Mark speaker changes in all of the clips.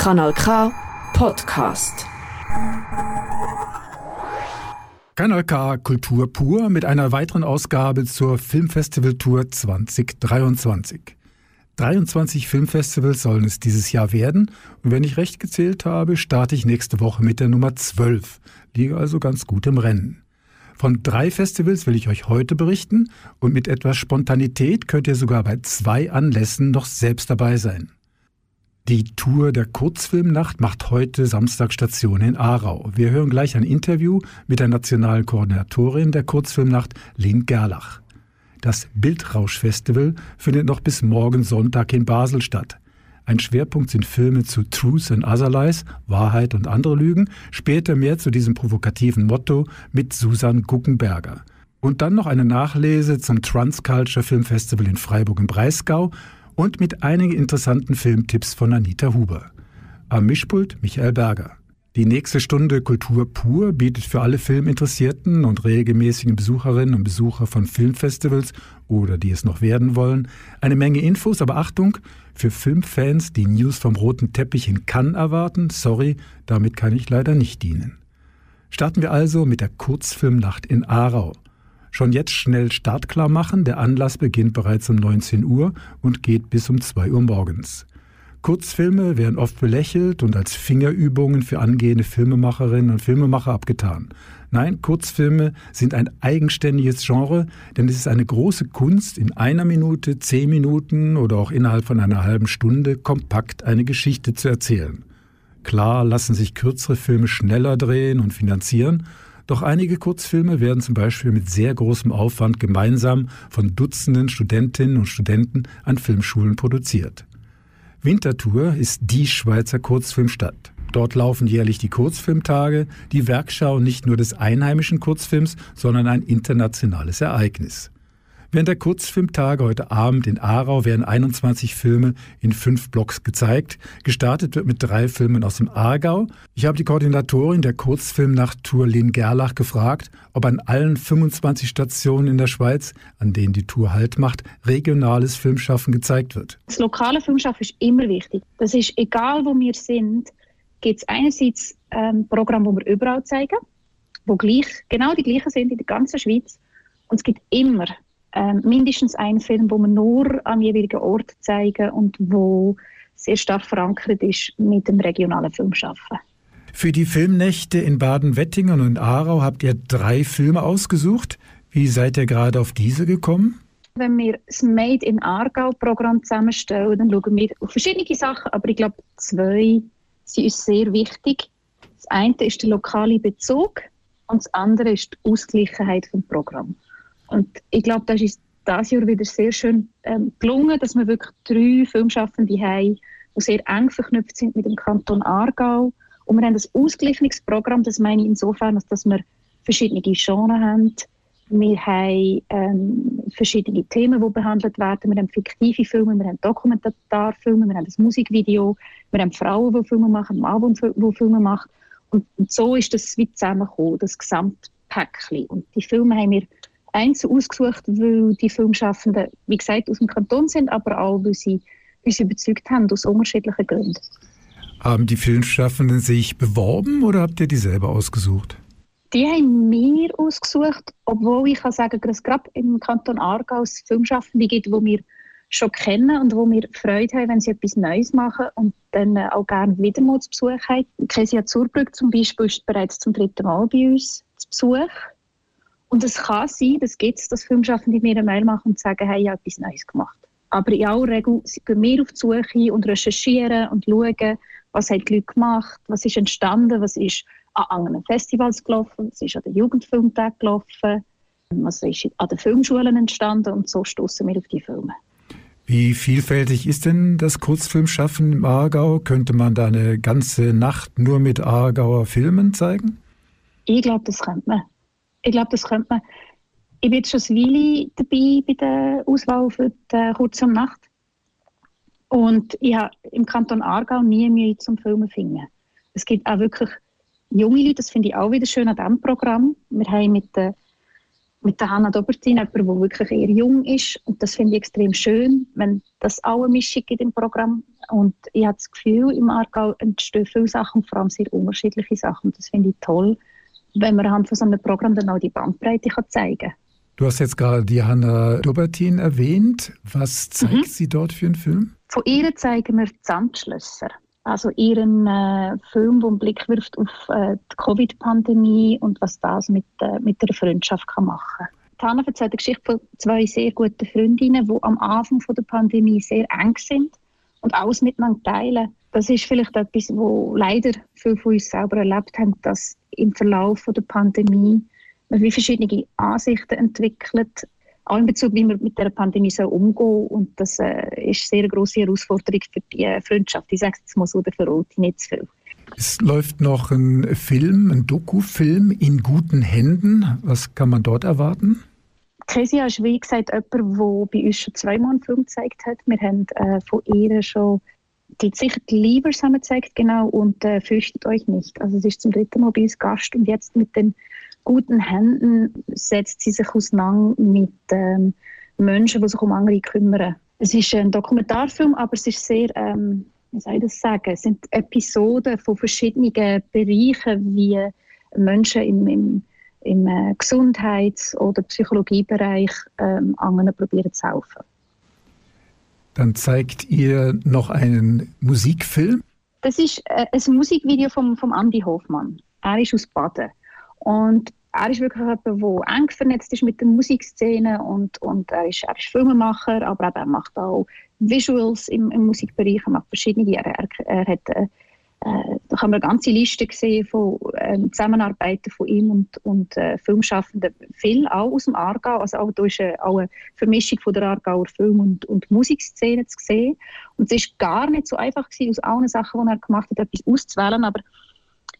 Speaker 1: Kanal K Podcast.
Speaker 2: Kanal K Kultur pur mit einer weiteren Ausgabe zur Filmfestival Tour 2023. 23 Filmfestivals sollen es dieses Jahr werden und wenn ich recht gezählt habe, starte ich nächste Woche mit der Nummer 12, liege also ganz gut im Rennen. Von drei Festivals will ich euch heute berichten und mit etwas Spontanität könnt ihr sogar bei zwei Anlässen noch selbst dabei sein. Die Tour der Kurzfilmnacht macht heute Samstag Station in Aarau. Wir hören gleich ein Interview mit der nationalen Koordinatorin der Kurzfilmnacht, Lynn Gerlach. Das Bildrausch-Festival findet noch bis morgen Sonntag in Basel statt. Ein Schwerpunkt sind Filme zu Truth and Other Lies, Wahrheit und andere Lügen. Später mehr zu diesem provokativen Motto mit Susan Guckenberger. Und dann noch eine Nachlese zum Transculture Film Festival in Freiburg im Breisgau und mit einigen interessanten Filmtipps von Anita Huber. Am Mischpult Michael Berger. Die nächste Stunde Kultur pur bietet für alle Filminteressierten und regelmäßigen Besucherinnen und Besucher von Filmfestivals oder die es noch werden wollen eine Menge Infos, aber Achtung, für Filmfans, die News vom roten Teppich in Cannes erwarten, sorry, damit kann ich leider nicht dienen. Starten wir also mit der Kurzfilmnacht in Aarau. Schon jetzt schnell startklar machen, der Anlass beginnt bereits um 19 Uhr und geht bis um 2 Uhr morgens. Kurzfilme werden oft belächelt und als Fingerübungen für angehende Filmemacherinnen und Filmemacher abgetan. Nein, Kurzfilme sind ein eigenständiges Genre, denn es ist eine große Kunst, in einer Minute, zehn Minuten oder auch innerhalb von einer halben Stunde kompakt eine Geschichte zu erzählen. Klar lassen sich kürzere Filme schneller drehen und finanzieren, doch einige Kurzfilme werden zum Beispiel mit sehr großem Aufwand gemeinsam von Dutzenden Studentinnen und Studenten an Filmschulen produziert. Winterthur ist die Schweizer Kurzfilmstadt. Dort laufen jährlich die Kurzfilmtage, die Werkschau nicht nur des einheimischen Kurzfilms, sondern ein internationales Ereignis. Während der Kurzfilmtage heute Abend in Aarau werden 21 Filme in fünf Blocks gezeigt. Gestartet wird mit drei Filmen aus dem Aargau. Ich habe die Koordinatorin der Kurzfilmnacht Tour Lynn Gerlach gefragt, ob an allen 25 Stationen in der Schweiz, an denen die Tour Halt macht, regionales Filmschaffen gezeigt wird.
Speaker 3: Das lokale Filmschaffen ist immer wichtig. Das ist egal, wo wir sind, gibt es einerseits ähm, Programme, wo wir überall zeigen, wo gleich, genau die gleichen sind in der ganzen Schweiz. Und es gibt immer ähm, mindestens einen Film, wo wir nur am jeweiligen Ort zeigen und wo sehr stark verankert ist mit dem regionalen Filmschaffen.
Speaker 2: Für die Filmnächte in Baden-Wettingen und Aarau habt ihr drei Filme ausgesucht. Wie seid ihr gerade auf diese gekommen?
Speaker 3: Wenn wir das Made in Aargau-Programm zusammenstellen, dann schauen wir auf verschiedene Sachen, aber ich glaube, zwei sind uns sehr wichtig. Das eine ist der lokale Bezug und das andere ist die Ausgleichheit vom Programm. Und ich glaube, das ist dieses Jahr wieder sehr schön ähm, gelungen, dass wir wirklich drei Filmschaffende haben, die sehr eng verknüpft sind mit dem Kanton Aargau. Und wir haben ein Ausgleichungsprogramm, das meine ich insofern, dass wir verschiedene Genres haben. Wir haben ähm, verschiedene Themen, die behandelt werden. Wir haben fiktive Filme, wir haben Dokumentarfilme, wir haben ein Musikvideo, wir haben Frauen, die Filme machen, Mann, die Filme machen. Und, und so ist das wie zusammengekommen, das Gesamtpäckchen. Und die Filme haben wir einzeln ausgesucht, weil die Filmschaffenden, wie gesagt, aus dem Kanton sind, aber auch, weil sie uns überzeugt haben, aus unterschiedlichen Gründen.
Speaker 2: Haben die Filmschaffenden sich beworben oder habt ihr die selber ausgesucht?
Speaker 3: Die haben mir ausgesucht, obwohl ich kann sagen, dass es gerade im Kanton Aargau es Filmschaffende gibt, die wir schon kennen und wo wir Freude haben, wenn sie etwas Neues machen und dann auch gerne wieder mal zu Besuch haben. Kesia Zurbrück zum Beispiel ist bereits zum dritten Mal bei uns zu Besuch. Und es kann sein, das gibt es, dass Filmschaffende mir eine Mail machen und sagen, hey, ich habe etwas Neues gemacht. Aber in aller Regel gehen wir auf die Suche und recherchieren und schauen, was haben die Leute gemacht, was ist entstanden, was ist an anderen Festivals gelaufen, was ist an den Jugendfilmtagen gelaufen, was ist an den Filmschulen entstanden und so stoßen wir auf die Filme.
Speaker 2: Wie vielfältig ist denn das Kurzfilmschaffen im Aargau? Könnte man da eine ganze Nacht nur mit Aargauer Filmen zeigen?
Speaker 3: Ich glaube, das könnte man ich glaube, das könnte man. Ich bin schon eine Weile dabei bei der Auswahl für die Kurze um Nacht. Und ich habe im Kanton Aargau nie Mühe zum Filmen finden. Es gibt auch wirklich junge Leute, das finde ich auch wieder schön an diesem Programm. Wir haben mit den mit der Hanna Dobertin, jemand, der wirklich eher jung ist. Und das finde ich extrem schön, wenn das auch eine Mischung gibt im Programm. Und ich habe das Gefühl, im Aargau entstehen viele Sachen, vor allem sehr unterschiedliche Sachen. Und das finde ich toll, wenn man anhand von so einem Programm dann auch die Bandbreite kann zeigen kann.
Speaker 2: Du hast jetzt gerade die Hanna Dobertin erwähnt. Was zeigt mhm. sie dort für einen Film?
Speaker 3: Von ihr zeigen wir Zandschlösser. Also ihren äh, Film, der einen Blick wirft auf äh, die Covid-Pandemie und was das mit, äh, mit der Freundschaft kann machen kann. Tana erzählt eine Geschichte von zwei sehr guten Freundinnen, die am Anfang von der Pandemie sehr eng sind und alles miteinander teilen. Das ist vielleicht etwas, wo leider viele von uns selber erlebt haben, dass im Verlauf der Pandemie wie verschiedene Ansichten entwickelt, auch in Bezug, wie man mit der Pandemie soll umgehen soll. Und das äh, ist eine sehr große Herausforderung für die äh, Freundschaft. Ich sage es mal so, der verrate nicht zu viel.
Speaker 2: Es läuft noch ein Film, ein Doku-Film in guten Händen. Was kann man dort erwarten?
Speaker 3: Kezia ist wie gesagt jemand, der bei uns schon zweimal einen Film gezeigt hat. Wir haben äh, von ihr schon die sicher die Liebers haben genau, und äh, fürchtet euch nicht. Also es ist zum dritten Mal bei Gast und jetzt mit den guten Händen setzt sie sich auseinander mit ähm, Menschen, die sich um andere kümmern. Es ist ein Dokumentarfilm, aber es ist sehr, ähm, wie soll ich das sagen, es sind Episoden von verschiedenen Bereichen, wie Menschen im, im, im äh, Gesundheits- oder Psychologiebereich ähm, anderen probieren zu helfen.
Speaker 2: Dann zeigt ihr noch einen Musikfilm.
Speaker 3: Das ist äh, ein Musikvideo von vom Andy Hofmann. Er ist aus Baden. Und er ist wirklich jemand, der eng vernetzt ist mit der Musikszene und, und er, ist, er ist Filmemacher, aber er macht auch Visuals im, im Musikbereich, er macht verschiedene, er, er, er hat, äh, äh, da kann man eine ganze Liste sehen von äh, Zusammenarbeiten von ihm und, und äh, Filmschaffenden, viel auch aus dem Aargau, also auch da ist auch eine Vermischung von der Aargauer Film- und, und Musikszene zu sehen. Und es ist gar nicht so einfach gewesen, aus allen Sachen, die er gemacht hat, etwas auszuwählen, aber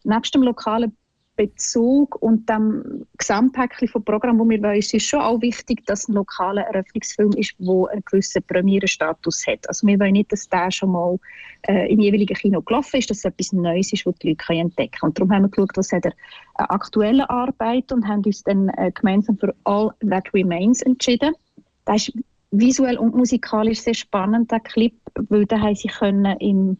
Speaker 3: nebst dem lokalen Bezug und dem Gesamtpäckchen von Programm, wo wir wollen, ist es schon auch wichtig, dass ein lokaler Eröffnungsfilm ist, der einen gewissen Premierenstatus hat. Also wir wollen nicht, dass der schon mal äh, im jeweiligen Kino gelaufen ist, dass es etwas Neues ist, was die Leute entdecken können. Und darum haben wir geschaut, was hat er äh, aktuelle Arbeit und haben uns dann äh, gemeinsam für All That Remains entschieden. Das ist visuell und musikalisch sehr spannend, der Clip, weil da haben sie können im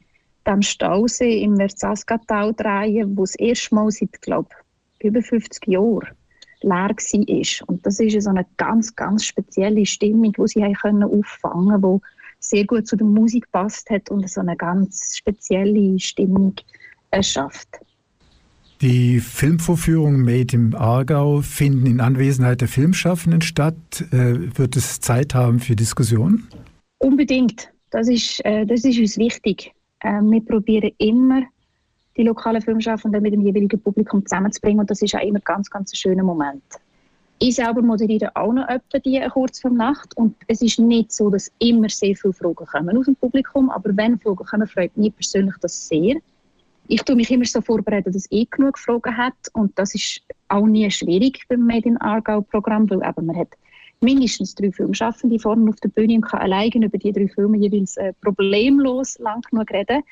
Speaker 3: dem Stausee im Verzaskatau drehen, wo es erstmal seit, glaube über 50 Jahren leer war. Und das ist so eine ganz, ganz spezielle Stimmung, die sie können auffangen konnten, die sehr gut zu der Musik passt hat und so eine ganz spezielle Stimmung erschafft.
Speaker 2: Die Filmvorführungen Made im Aargau finden in Anwesenheit der Filmschaffenden statt. Äh, wird es Zeit haben für Diskussionen?
Speaker 3: Unbedingt. Das ist, äh, das ist uns wichtig. Ähm, wir probieren immer, die lokalen Filmschaffenden mit dem jeweiligen Publikum zusammenzubringen und das ist auch immer ganz, ganz ein schöner Moment. Ich selber moderiere auch noch etwa die Kurzfilmnacht und es ist nicht so, dass immer sehr viele Fragen kommen aus dem Publikum, aber wenn Fragen kommen, freut mich persönlich das sehr. Ich tue mich immer so vorbereiten, dass ich genug Fragen habe und das ist auch nie schwierig beim Made in Aargau Programm, weil eben man hat mindestens drei Filmschaffende vorne auf der Bühne und kann alleine über die drei Filme jeweils äh, problemlos lang genug reden.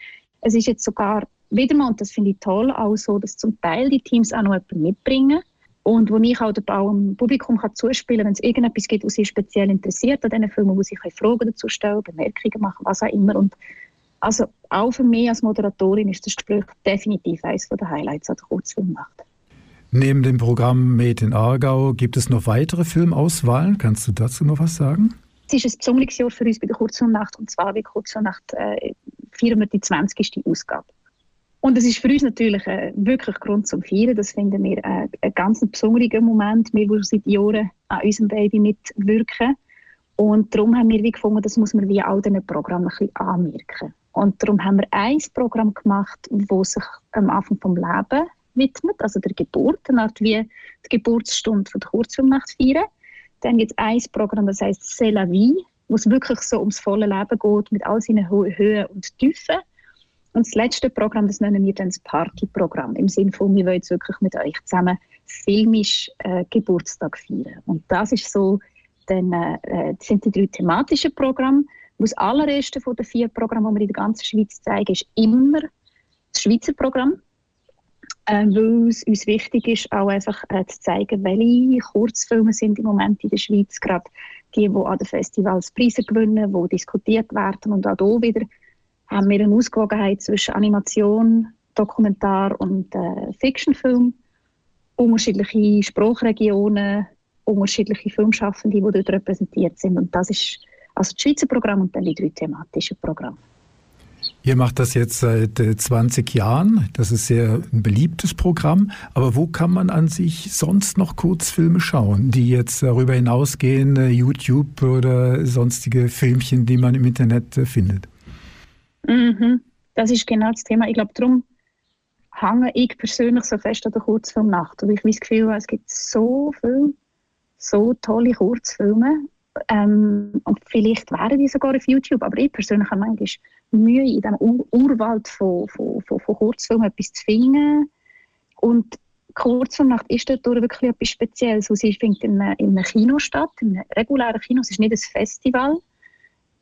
Speaker 3: Es ist jetzt sogar wieder mal, und das finde ich toll, auch so, dass zum Teil die Teams auch noch jemanden mitbringen und wo ich auch dem Publikum kann zuspielen kann, wenn es irgendetwas gibt, was sie speziell interessiert an diesen Filmen, wo sie Fragen dazu stellen, Bemerkungen machen, was auch immer. Und also auch für mich als Moderatorin ist das Gespräch definitiv eines der Highlights an der Kurzfilmnacht.
Speaker 2: Neben dem Programm Made in Aargau gibt es noch weitere Filmauswahlen. Kannst du dazu noch was sagen?
Speaker 3: Es ist ein besonderes Jahr für uns bei der Kurzfilmnacht und zwar bei Kurzfilmnacht äh, feiern wir die 20. Ausgabe. Und es ist für uns natürlich äh, wirklich Grund zum Feiern. Das finden wir äh, ein ganz besonderer Moment. Wir, die seit Jahren an unserem Baby mitwirken. Und darum haben wir wie gefunden, das muss man wie all diesen Programmen ein bisschen anmerken. Und darum haben wir ein Programm gemacht, das sich am Anfang vom Leben widmet, also der Geburt, eine Art wie die Geburtsstunde von der Kurzfilmnacht feiern. Dann gibt es ein Programm, das heißt C'est la vie, wo es wirklich so ums volle Leben geht, mit all seinen Höhen und Tiefen. Und das letzte Programm, das nennen wir dann das Partyprogramm, im Sinne von, wir wollen jetzt wirklich mit euch zusammen filmisch äh, Geburtstag feiern. Und das ist so, dann, äh, das sind die drei thematischen Programme. Das allererste von den vier Programmen, die wir in der ganzen Schweiz zeigen, ist immer das Schweizer Programm. Äh, weil es uns wichtig ist, auch einfach äh, zu zeigen, welche Kurzfilme sind im Moment in der Schweiz gerade die, die an den Festivals Preise gewinnen, die diskutiert werden. Und auch hier wieder haben wir eine Ausgewogenheit zwischen Animation, Dokumentar und äh, Fictionfilm. Unterschiedliche Sprachregionen, unterschiedliche Filmschaffende, die dort repräsentiert sind. Und das ist also das Schweizer Programm und dann die drei thematischen Programme.
Speaker 2: Ihr macht das jetzt seit 20 äh, Jahren. Das ist sehr ein beliebtes Programm. Aber wo kann man an sich sonst noch Kurzfilme schauen, die jetzt darüber hinausgehen, äh, YouTube oder sonstige Filmchen, die man im Internet äh, findet?
Speaker 3: Mhm. Das ist genau das Thema. Ich glaube, darum hänge ich persönlich so fest an der Kurzfilmnacht. Und ich habe das Gefühl, es gibt so viele, so tolle Kurzfilme. Ähm, und vielleicht wären die sogar auf YouTube. Aber ich persönlich habe manchmal Mühe, in diesem Ur Urwald von, von, von, von Kurzfilmen etwas zu finden. Und Kurzfilmnacht ist dort wirklich etwas Spezielles. Sie findet in einem, in einem Kino statt, in einem regulären Kino. Es ist nicht ein Festival.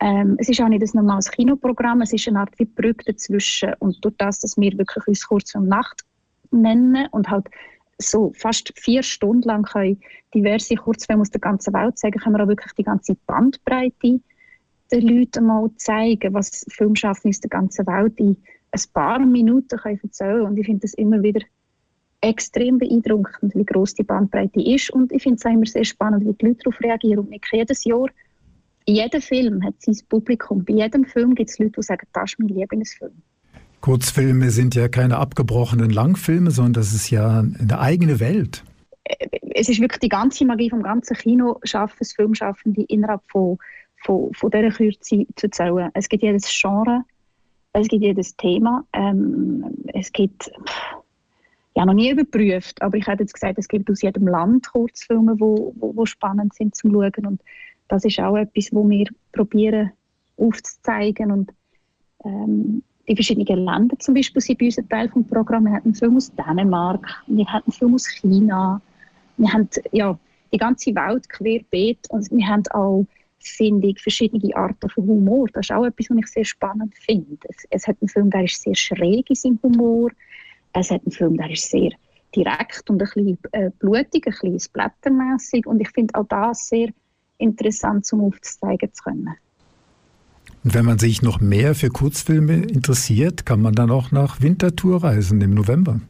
Speaker 3: Ähm, es ist auch nicht ein normales Kinoprogramm. Es ist eine Art wie Brücke dazwischen. Und durch das, dass wir wirklich uns Kurzfilmnacht nennen und halt so fast vier Stunden lang können diverse Kurzfilme aus der ganzen Welt zeigen, können wir auch wirklich die ganze Bandbreite den Leuten mal zeigen, was Filmschaffende aus der ganzen Welt in ein paar Minuten können erzählen Und ich finde das immer wieder extrem beeindruckend, wie groß die Bandbreite ist. Und ich finde es immer sehr spannend, wie die Leute darauf reagieren. Und nicht jedes Jahr, jeder Film hat sein Publikum. Bei jedem Film gibt es Leute, die sagen, das ist mein Lieblingsfilm.
Speaker 2: Kurzfilme sind ja keine abgebrochenen Langfilme, sondern das ist ja eine eigene Welt.
Speaker 3: Äh, es ist wirklich die ganze Magie vom ganzen Kino schaffen, Filmschaffende innerhalb von von, von dieser Kürze zu erzählen. Es gibt jedes Genre, es gibt jedes Thema, ähm, es gibt, ja noch nie überprüft, aber ich hätte jetzt gesagt, es gibt aus jedem Land Kurzfilme, die wo, wo, wo spannend sind zum Schauen und das ist auch etwas, wo wir probieren aufzuzeigen und ähm, die verschiedenen Länder zum Beispiel sind bei uns ein Teil des Programms. Wir hatten einen Film aus Dänemark, wir hatten einen Film aus China, wir haben ja, die ganze Welt querbeet und wir haben auch finde ich, verschiedene Arten von Humor. Das ist auch etwas, was ich sehr spannend finde. Es, es hat einen Film, der ist sehr schräg in seinem Humor. Es hat einen Film, der ist sehr direkt und ein bisschen äh, blutig, ein bisschen splattermässig. Und ich finde auch das sehr interessant, zum aufzuzeigen zu können.
Speaker 2: Und wenn man sich noch mehr für Kurzfilme interessiert, kann man dann auch nach Winterthur reisen im November?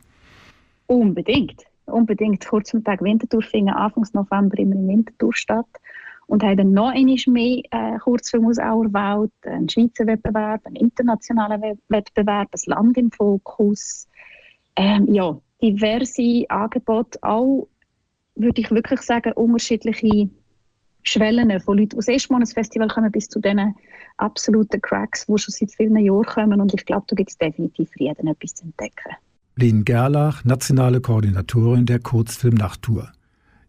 Speaker 3: Unbedingt. Unbedingt. Kurz am Tag Winterthur fing Anfang November immer in Winterthur statt und haben dann noch einmal mehr äh, Kurzfilm aus aller Welt, einen Schweizer Wettbewerb, einen internationalen Wettbewerb, ein Land im Fokus. Ähm, ja, diverse Angebote, auch, würde ich wirklich sagen, unterschiedliche Schwellen von Leuten, die das erste Mal ins Festival kommen, bis zu diesen absoluten Cracks, die schon seit vielen Jahren kommen. Und ich glaube, da gibt es definitiv für jeden etwas zu entdecken.
Speaker 2: Lynn Gerlach, nationale Koordinatorin der Kurzfilm-Nachttour.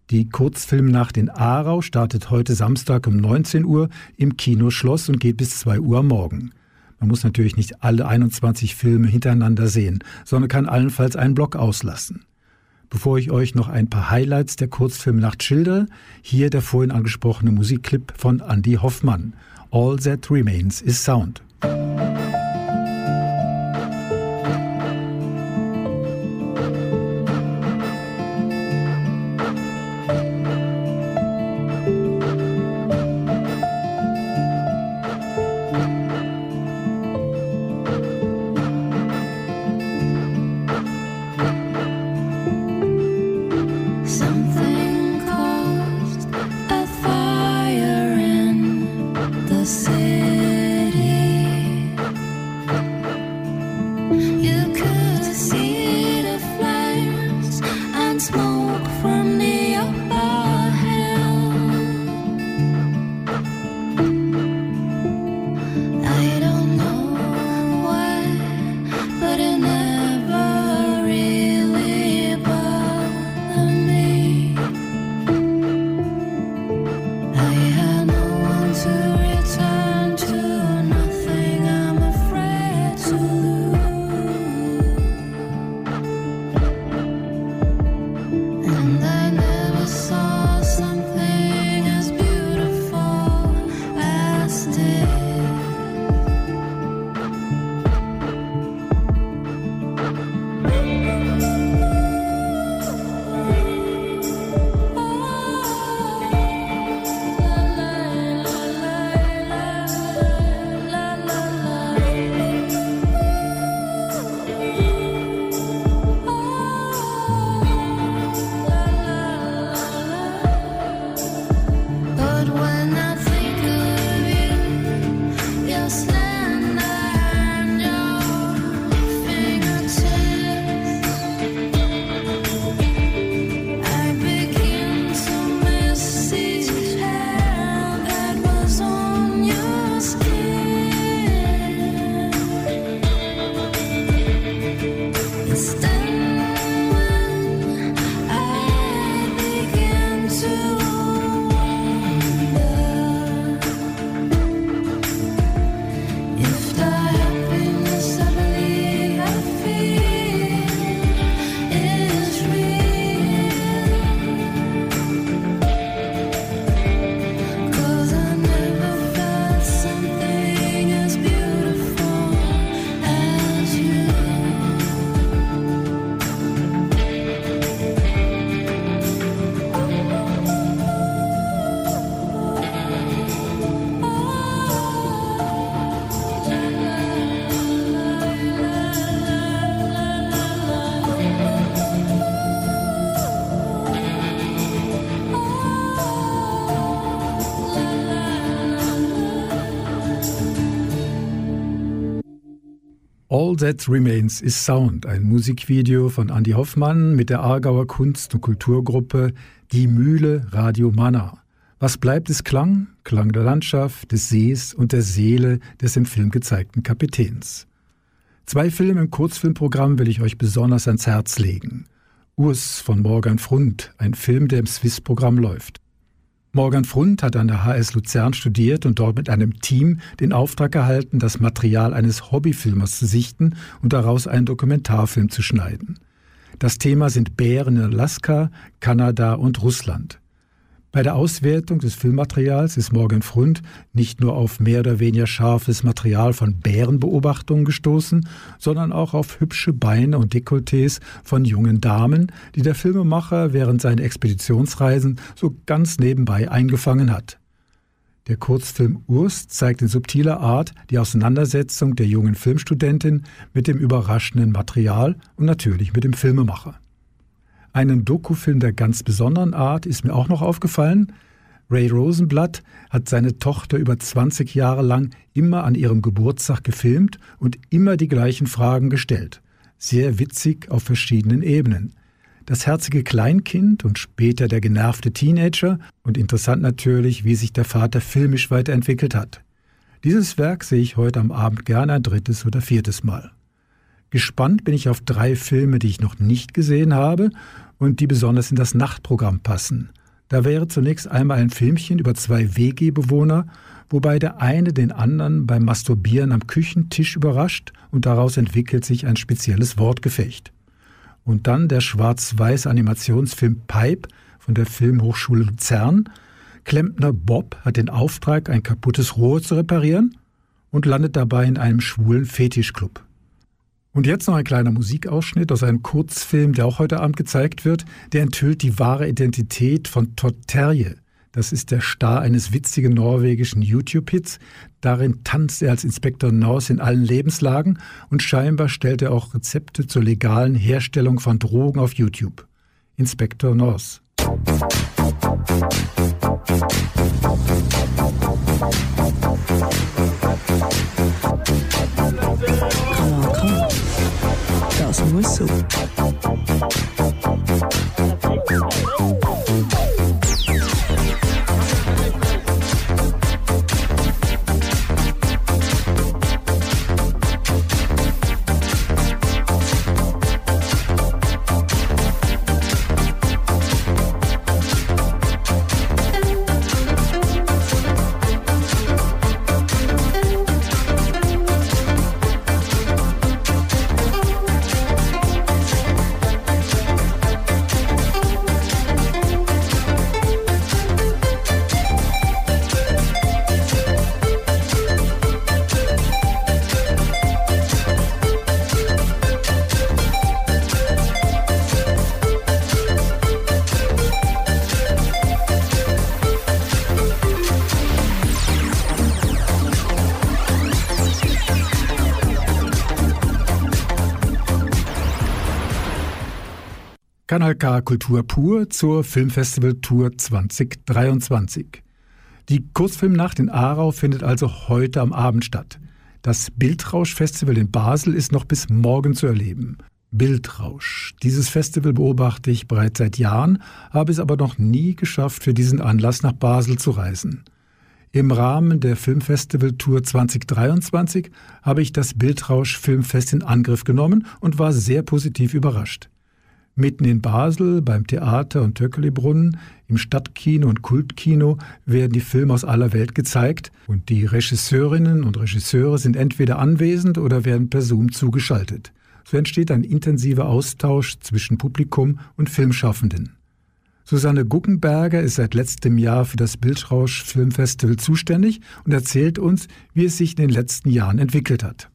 Speaker 2: Die Kurzfilmnacht in Aarau startet heute Samstag um 19 Uhr im Kinoschloss und geht bis 2 Uhr morgen. Man muss natürlich nicht alle 21 Filme hintereinander sehen, sondern kann allenfalls einen Block auslassen. Bevor ich euch noch ein paar Highlights der Kurzfilmnacht schildere, hier der vorhin angesprochene Musikclip von Andy Hoffmann. All That Remains is Sound. That Remains is Sound, ein Musikvideo von Andy Hoffmann mit der Aargauer Kunst- und Kulturgruppe Die Mühle Radio Manna. Was bleibt ist Klang, Klang der Landschaft, des Sees und der Seele des im Film gezeigten Kapitäns. Zwei Filme im Kurzfilmprogramm will ich euch besonders ans Herz legen. Urs von Morgan Frund, ein Film, der im Swiss-Programm läuft. Morgan Frund hat an der HS Luzern studiert und dort mit einem Team den Auftrag erhalten, das Material eines Hobbyfilmers zu sichten und daraus einen Dokumentarfilm zu schneiden. Das Thema sind Bären in Alaska, Kanada und Russland. Bei der Auswertung des Filmmaterials ist Morgan Frund nicht nur auf mehr oder weniger scharfes Material von Bärenbeobachtungen gestoßen, sondern auch auf hübsche Beine und Dekolletés von jungen Damen, die der Filmemacher während seiner Expeditionsreisen so ganz nebenbei eingefangen hat. Der Kurzfilm Urs zeigt in subtiler Art die Auseinandersetzung der jungen Filmstudentin mit dem überraschenden Material und natürlich mit dem Filmemacher. Einen Dokufilm der ganz besonderen Art ist mir auch noch aufgefallen. Ray Rosenblatt hat seine Tochter über 20 Jahre lang immer an ihrem Geburtstag gefilmt und immer die gleichen Fragen gestellt. Sehr witzig auf verschiedenen Ebenen. Das herzige Kleinkind und später der genervte Teenager und interessant natürlich, wie sich der Vater filmisch weiterentwickelt hat. Dieses Werk sehe ich heute am Abend gerne ein drittes oder viertes Mal. Gespannt bin ich auf drei Filme, die ich noch nicht gesehen habe und die besonders in das Nachtprogramm passen. Da wäre zunächst einmal ein Filmchen über zwei WG-Bewohner, wobei der eine den anderen beim Masturbieren am Küchentisch überrascht und daraus entwickelt sich ein spezielles Wortgefecht. Und dann der schwarz-weiß Animationsfilm Pipe von der Filmhochschule Luzern. Klempner Bob hat den Auftrag, ein kaputtes Rohr zu reparieren und landet dabei in einem schwulen Fetischclub. Und jetzt noch ein kleiner Musikausschnitt aus einem Kurzfilm, der auch heute Abend gezeigt wird. Der enthüllt die wahre Identität von Todd Terje. Das ist der Star eines witzigen norwegischen YouTube-Hits. Darin tanzt er als Inspektor Norse in allen Lebenslagen und scheinbar stellt er auch Rezepte zur legalen Herstellung von Drogen auf YouTube. Inspektor Norse.
Speaker 4: Das muss so.
Speaker 2: Kanal K Kultur pur zur Filmfestival Tour 2023. Die Kurzfilmnacht in Aarau findet also heute am Abend statt. Das Bildrausch-Festival in Basel ist noch bis morgen zu erleben. Bildrausch. Dieses Festival beobachte ich bereits seit Jahren, habe es aber noch nie geschafft, für diesen Anlass nach Basel zu reisen. Im Rahmen der Filmfestival Tour 2023 habe ich das Bildrausch Filmfest in Angriff genommen und war sehr positiv überrascht. Mitten in Basel, beim Theater und Töckelibrunn, im Stadtkino und Kultkino werden die Filme aus aller Welt gezeigt und die Regisseurinnen und Regisseure sind entweder anwesend oder werden per Zoom zugeschaltet. So entsteht ein intensiver Austausch zwischen Publikum und Filmschaffenden. Susanne Guckenberger ist seit letztem Jahr für das Bildrausch Filmfestival zuständig und erzählt uns, wie es sich in den letzten Jahren entwickelt hat.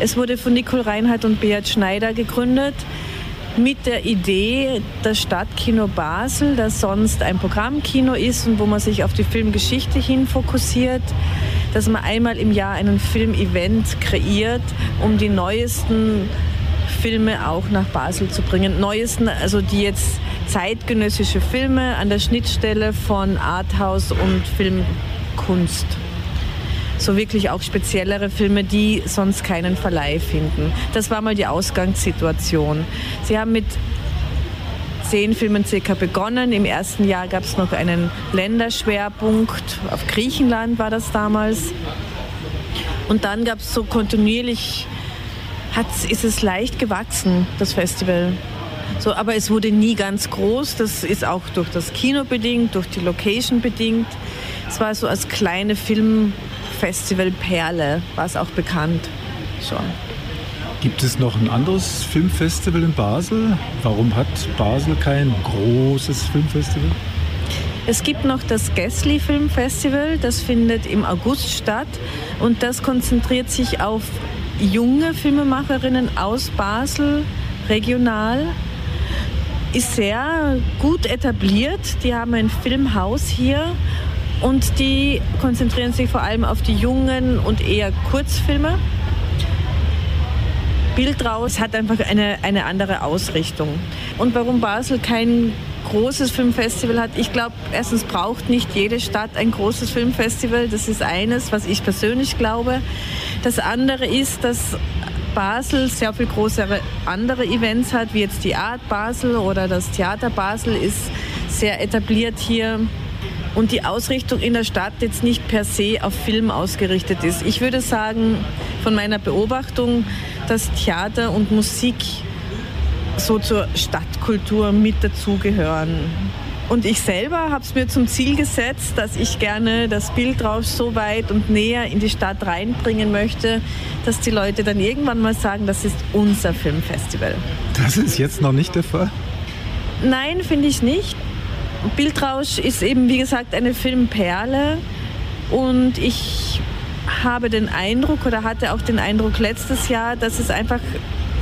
Speaker 5: Es wurde von Nicole Reinhardt und Beat Schneider gegründet mit der Idee, das Stadtkino Basel, das sonst ein Programmkino ist und wo man sich auf die Filmgeschichte hin fokussiert, dass man einmal im Jahr einen Filmevent kreiert, um die neuesten Filme auch nach Basel zu bringen. Neuesten, also die jetzt zeitgenössische Filme an der Schnittstelle von Arthouse und Filmkunst. So wirklich auch speziellere Filme, die sonst keinen Verleih finden. Das war mal die Ausgangssituation. Sie haben mit zehn Filmen circa begonnen. Im ersten Jahr gab es noch einen Länderschwerpunkt. Auf Griechenland war das damals. Und dann gab es so kontinuierlich, ist es leicht gewachsen, das Festival. So, aber es wurde nie ganz groß. Das ist auch durch das Kino bedingt, durch die Location bedingt. Es war so als kleine Filmfestival Perle, war es auch bekannt schon.
Speaker 2: Gibt es noch ein anderes Filmfestival in Basel? Warum hat Basel kein großes Filmfestival?
Speaker 5: Es gibt noch das Gessli Filmfestival, das findet im August statt und das konzentriert sich auf junge Filmemacherinnen aus Basel regional ist sehr gut etabliert. Die haben ein Filmhaus hier und die konzentrieren sich vor allem auf die jungen und eher Kurzfilme. Bildraus hat einfach eine, eine andere Ausrichtung. Und warum Basel kein großes Filmfestival hat, ich glaube, erstens braucht nicht jede Stadt ein großes Filmfestival. Das ist eines, was ich persönlich glaube. Das andere ist, dass Basel sehr viel größere andere Events hat, wie jetzt die Art Basel oder das Theater Basel ist sehr etabliert hier und die Ausrichtung in der Stadt jetzt nicht per se auf Film ausgerichtet ist. Ich würde sagen, von meiner Beobachtung, dass Theater und Musik so zur Stadtkultur mit dazugehören. Und ich selber habe es mir zum Ziel gesetzt, dass ich gerne das Bildrausch so weit und näher in die Stadt reinbringen möchte, dass die Leute dann irgendwann mal sagen, das ist unser Filmfestival.
Speaker 2: Das ist jetzt noch nicht der Fall?
Speaker 5: Nein, finde ich nicht. Bildrausch ist eben, wie gesagt, eine Filmperle und ich habe den Eindruck oder hatte auch den Eindruck letztes Jahr, dass es einfach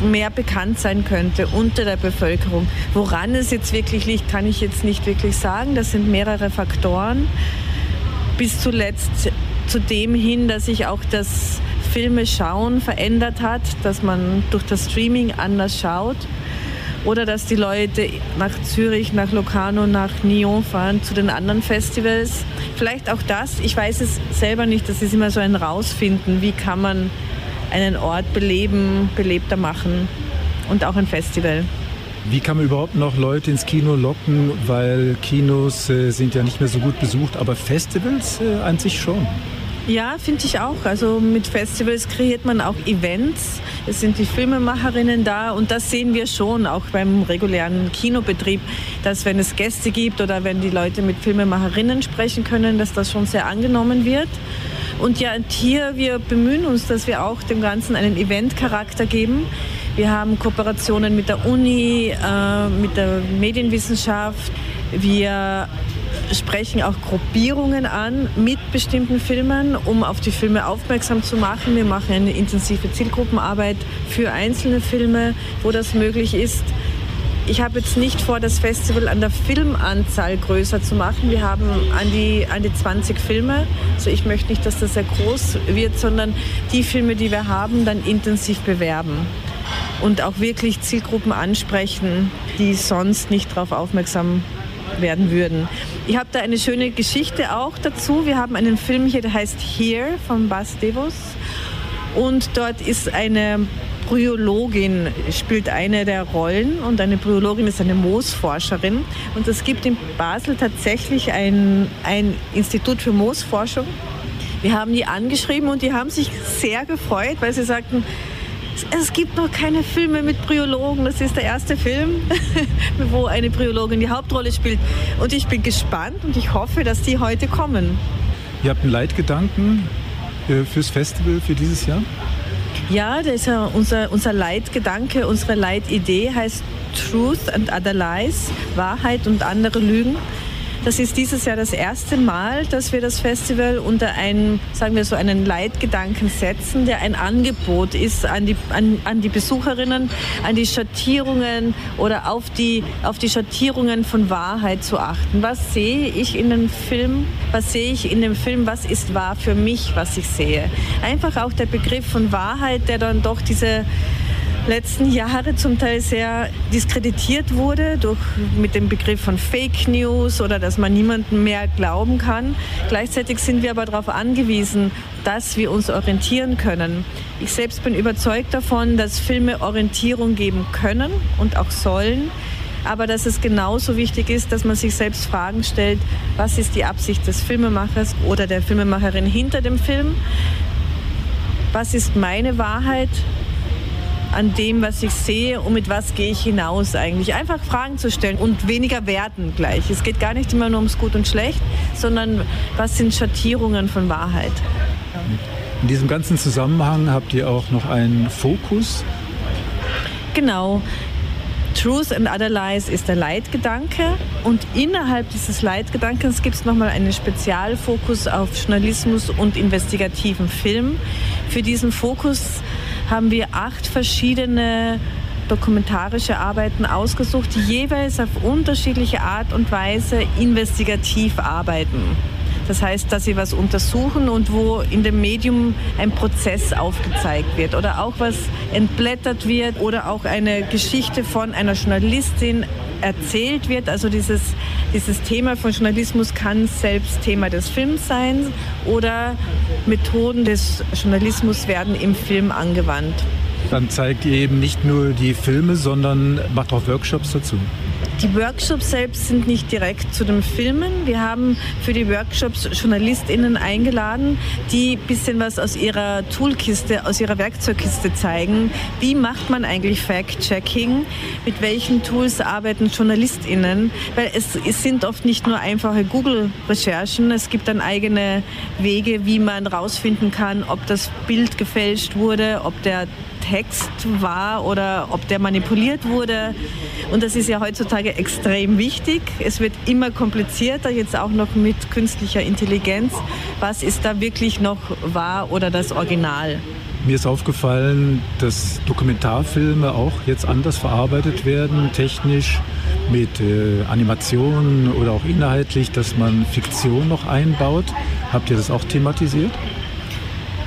Speaker 5: mehr bekannt sein könnte unter der Bevölkerung. Woran es jetzt wirklich liegt, kann ich jetzt nicht wirklich sagen. Das sind mehrere Faktoren. Bis zuletzt zu dem hin, dass sich auch das Filme schauen verändert hat, dass man durch das Streaming anders schaut oder dass die Leute nach Zürich, nach Locarno, nach Nyon fahren zu den anderen Festivals. Vielleicht auch das, ich weiß es selber nicht, das ist immer so ein Rausfinden, wie kann man einen Ort beleben, belebter machen und auch ein Festival.
Speaker 2: Wie kann man überhaupt noch Leute ins Kino locken, weil Kinos äh, sind ja nicht mehr so gut besucht, aber Festivals äh, an sich schon?
Speaker 5: Ja, finde ich auch. Also mit Festivals kreiert man auch Events. Es sind die Filmemacherinnen da und das sehen wir schon auch beim regulären Kinobetrieb, dass wenn es Gäste gibt oder wenn die Leute mit Filmemacherinnen sprechen können, dass das schon sehr angenommen wird. Und ja, hier, wir bemühen uns, dass wir auch dem Ganzen einen Event-Charakter geben. Wir haben Kooperationen mit der Uni, äh, mit der Medienwissenschaft. Wir sprechen auch Gruppierungen an mit bestimmten Filmen, um auf die Filme aufmerksam zu machen. Wir machen eine intensive Zielgruppenarbeit für einzelne Filme, wo das möglich ist. Ich habe jetzt nicht vor, das Festival an der Filmanzahl größer zu machen. Wir haben an die, an die 20 Filme. Also ich möchte nicht, dass das sehr groß wird, sondern die Filme, die wir haben, dann intensiv bewerben und auch wirklich Zielgruppen ansprechen, die sonst nicht darauf aufmerksam werden würden. Ich habe da eine schöne Geschichte auch dazu. Wir haben einen Film hier, der heißt Here von Bas Devos. Und dort ist eine Bryologin spielt eine der Rollen und eine Bryologin ist eine Moosforscherin. Und es gibt in Basel tatsächlich ein, ein Institut für Moosforschung. Wir haben die angeschrieben und die haben sich sehr gefreut, weil sie sagten, es gibt noch keine Filme mit Bryologen. Das ist der erste Film, wo eine Bryologin die Hauptrolle spielt. Und ich bin gespannt und ich hoffe, dass die heute kommen.
Speaker 2: Ihr habt einen Leitgedanken äh, fürs Festival für dieses Jahr?
Speaker 5: Ja, das ist ja unser, unser Leitgedanke, unsere Leitidee heißt Truth and Other Lies, Wahrheit und andere Lügen. Das ist dieses Jahr das erste Mal, dass wir das Festival unter einen, sagen wir so, einen Leitgedanken setzen, der ein Angebot ist an die, an, an die Besucherinnen, an die Schattierungen oder auf die, auf die Schattierungen von Wahrheit zu achten. Was sehe ich in dem Film? Was sehe ich in dem Film? Was ist wahr für mich, was ich sehe? Einfach auch der Begriff von Wahrheit, der dann doch diese letzten Jahre zum Teil sehr diskreditiert wurde durch, mit dem Begriff von Fake News oder dass man niemandem mehr glauben kann. Gleichzeitig sind wir aber darauf angewiesen, dass wir uns orientieren können. Ich selbst bin überzeugt davon, dass Filme Orientierung geben können und auch sollen aber dass es genauso wichtig ist, dass man sich selbst Fragen stellt, was ist die Absicht des Filmemachers oder der Filmemacherin hinter dem Film? Was ist meine Wahrheit an dem, was ich sehe und mit was gehe ich hinaus eigentlich? Einfach Fragen zu stellen und weniger werten gleich. Es geht gar nicht immer nur ums Gut und Schlecht, sondern was sind Schattierungen von Wahrheit?
Speaker 2: In diesem ganzen Zusammenhang habt ihr auch noch einen Fokus.
Speaker 5: Genau. Truth and Other Lies ist der Leitgedanke und innerhalb dieses Leitgedankens gibt es nochmal einen Spezialfokus auf Journalismus und investigativen Film. Für diesen Fokus haben wir acht verschiedene dokumentarische Arbeiten ausgesucht, die jeweils auf unterschiedliche Art und Weise investigativ arbeiten. Das heißt, dass sie was untersuchen und wo in dem Medium ein Prozess aufgezeigt wird oder auch was entblättert wird oder auch eine Geschichte von einer Journalistin erzählt wird. Also dieses, dieses Thema von Journalismus kann selbst Thema des Films sein oder Methoden des Journalismus werden im Film angewandt.
Speaker 2: Dann zeigt ihr eben nicht nur die Filme, sondern macht auch Workshops dazu.
Speaker 5: Die Workshops selbst sind nicht direkt zu den Filmen. Wir haben für die Workshops JournalistInnen eingeladen, die ein bisschen was aus ihrer Toolkiste, aus ihrer Werkzeugkiste zeigen. Wie macht man eigentlich Fact-Checking? Mit welchen Tools arbeiten JournalistInnen? Weil es, es sind oft nicht nur einfache Google-Recherchen. Es gibt dann eigene Wege, wie man rausfinden kann, ob das Bild gefälscht wurde, ob der Text war oder ob der manipuliert wurde. Und das ist ja heutzutage extrem wichtig. Es wird immer komplizierter, jetzt auch noch mit künstlicher Intelligenz. Was ist da wirklich noch wahr oder das Original?
Speaker 2: Mir ist aufgefallen, dass Dokumentarfilme auch jetzt anders verarbeitet werden, technisch mit äh, Animationen oder auch inhaltlich, dass man Fiktion noch einbaut. Habt ihr das auch thematisiert?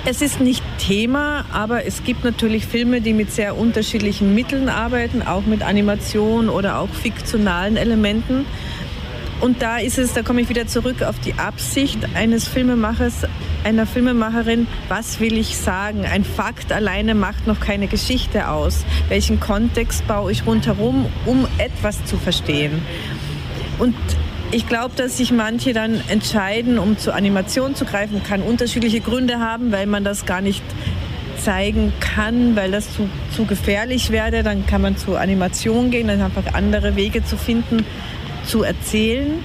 Speaker 5: Es ist nicht Thema, aber es gibt natürlich Filme, die mit sehr unterschiedlichen Mitteln arbeiten, auch mit Animation oder auch fiktionalen Elementen. Und da ist es, da komme ich wieder zurück auf die Absicht eines Filmemachers, einer Filmemacherin, was will ich sagen? Ein Fakt alleine macht noch keine Geschichte aus. Welchen Kontext baue ich rundherum, um etwas zu verstehen? Und ich glaube, dass sich manche dann entscheiden, um zur Animation zu greifen, kann unterschiedliche Gründe haben, weil man das gar nicht zeigen kann, weil das zu, zu gefährlich wäre. Dann kann man zur Animation gehen, dann einfach andere Wege zu finden, zu erzählen.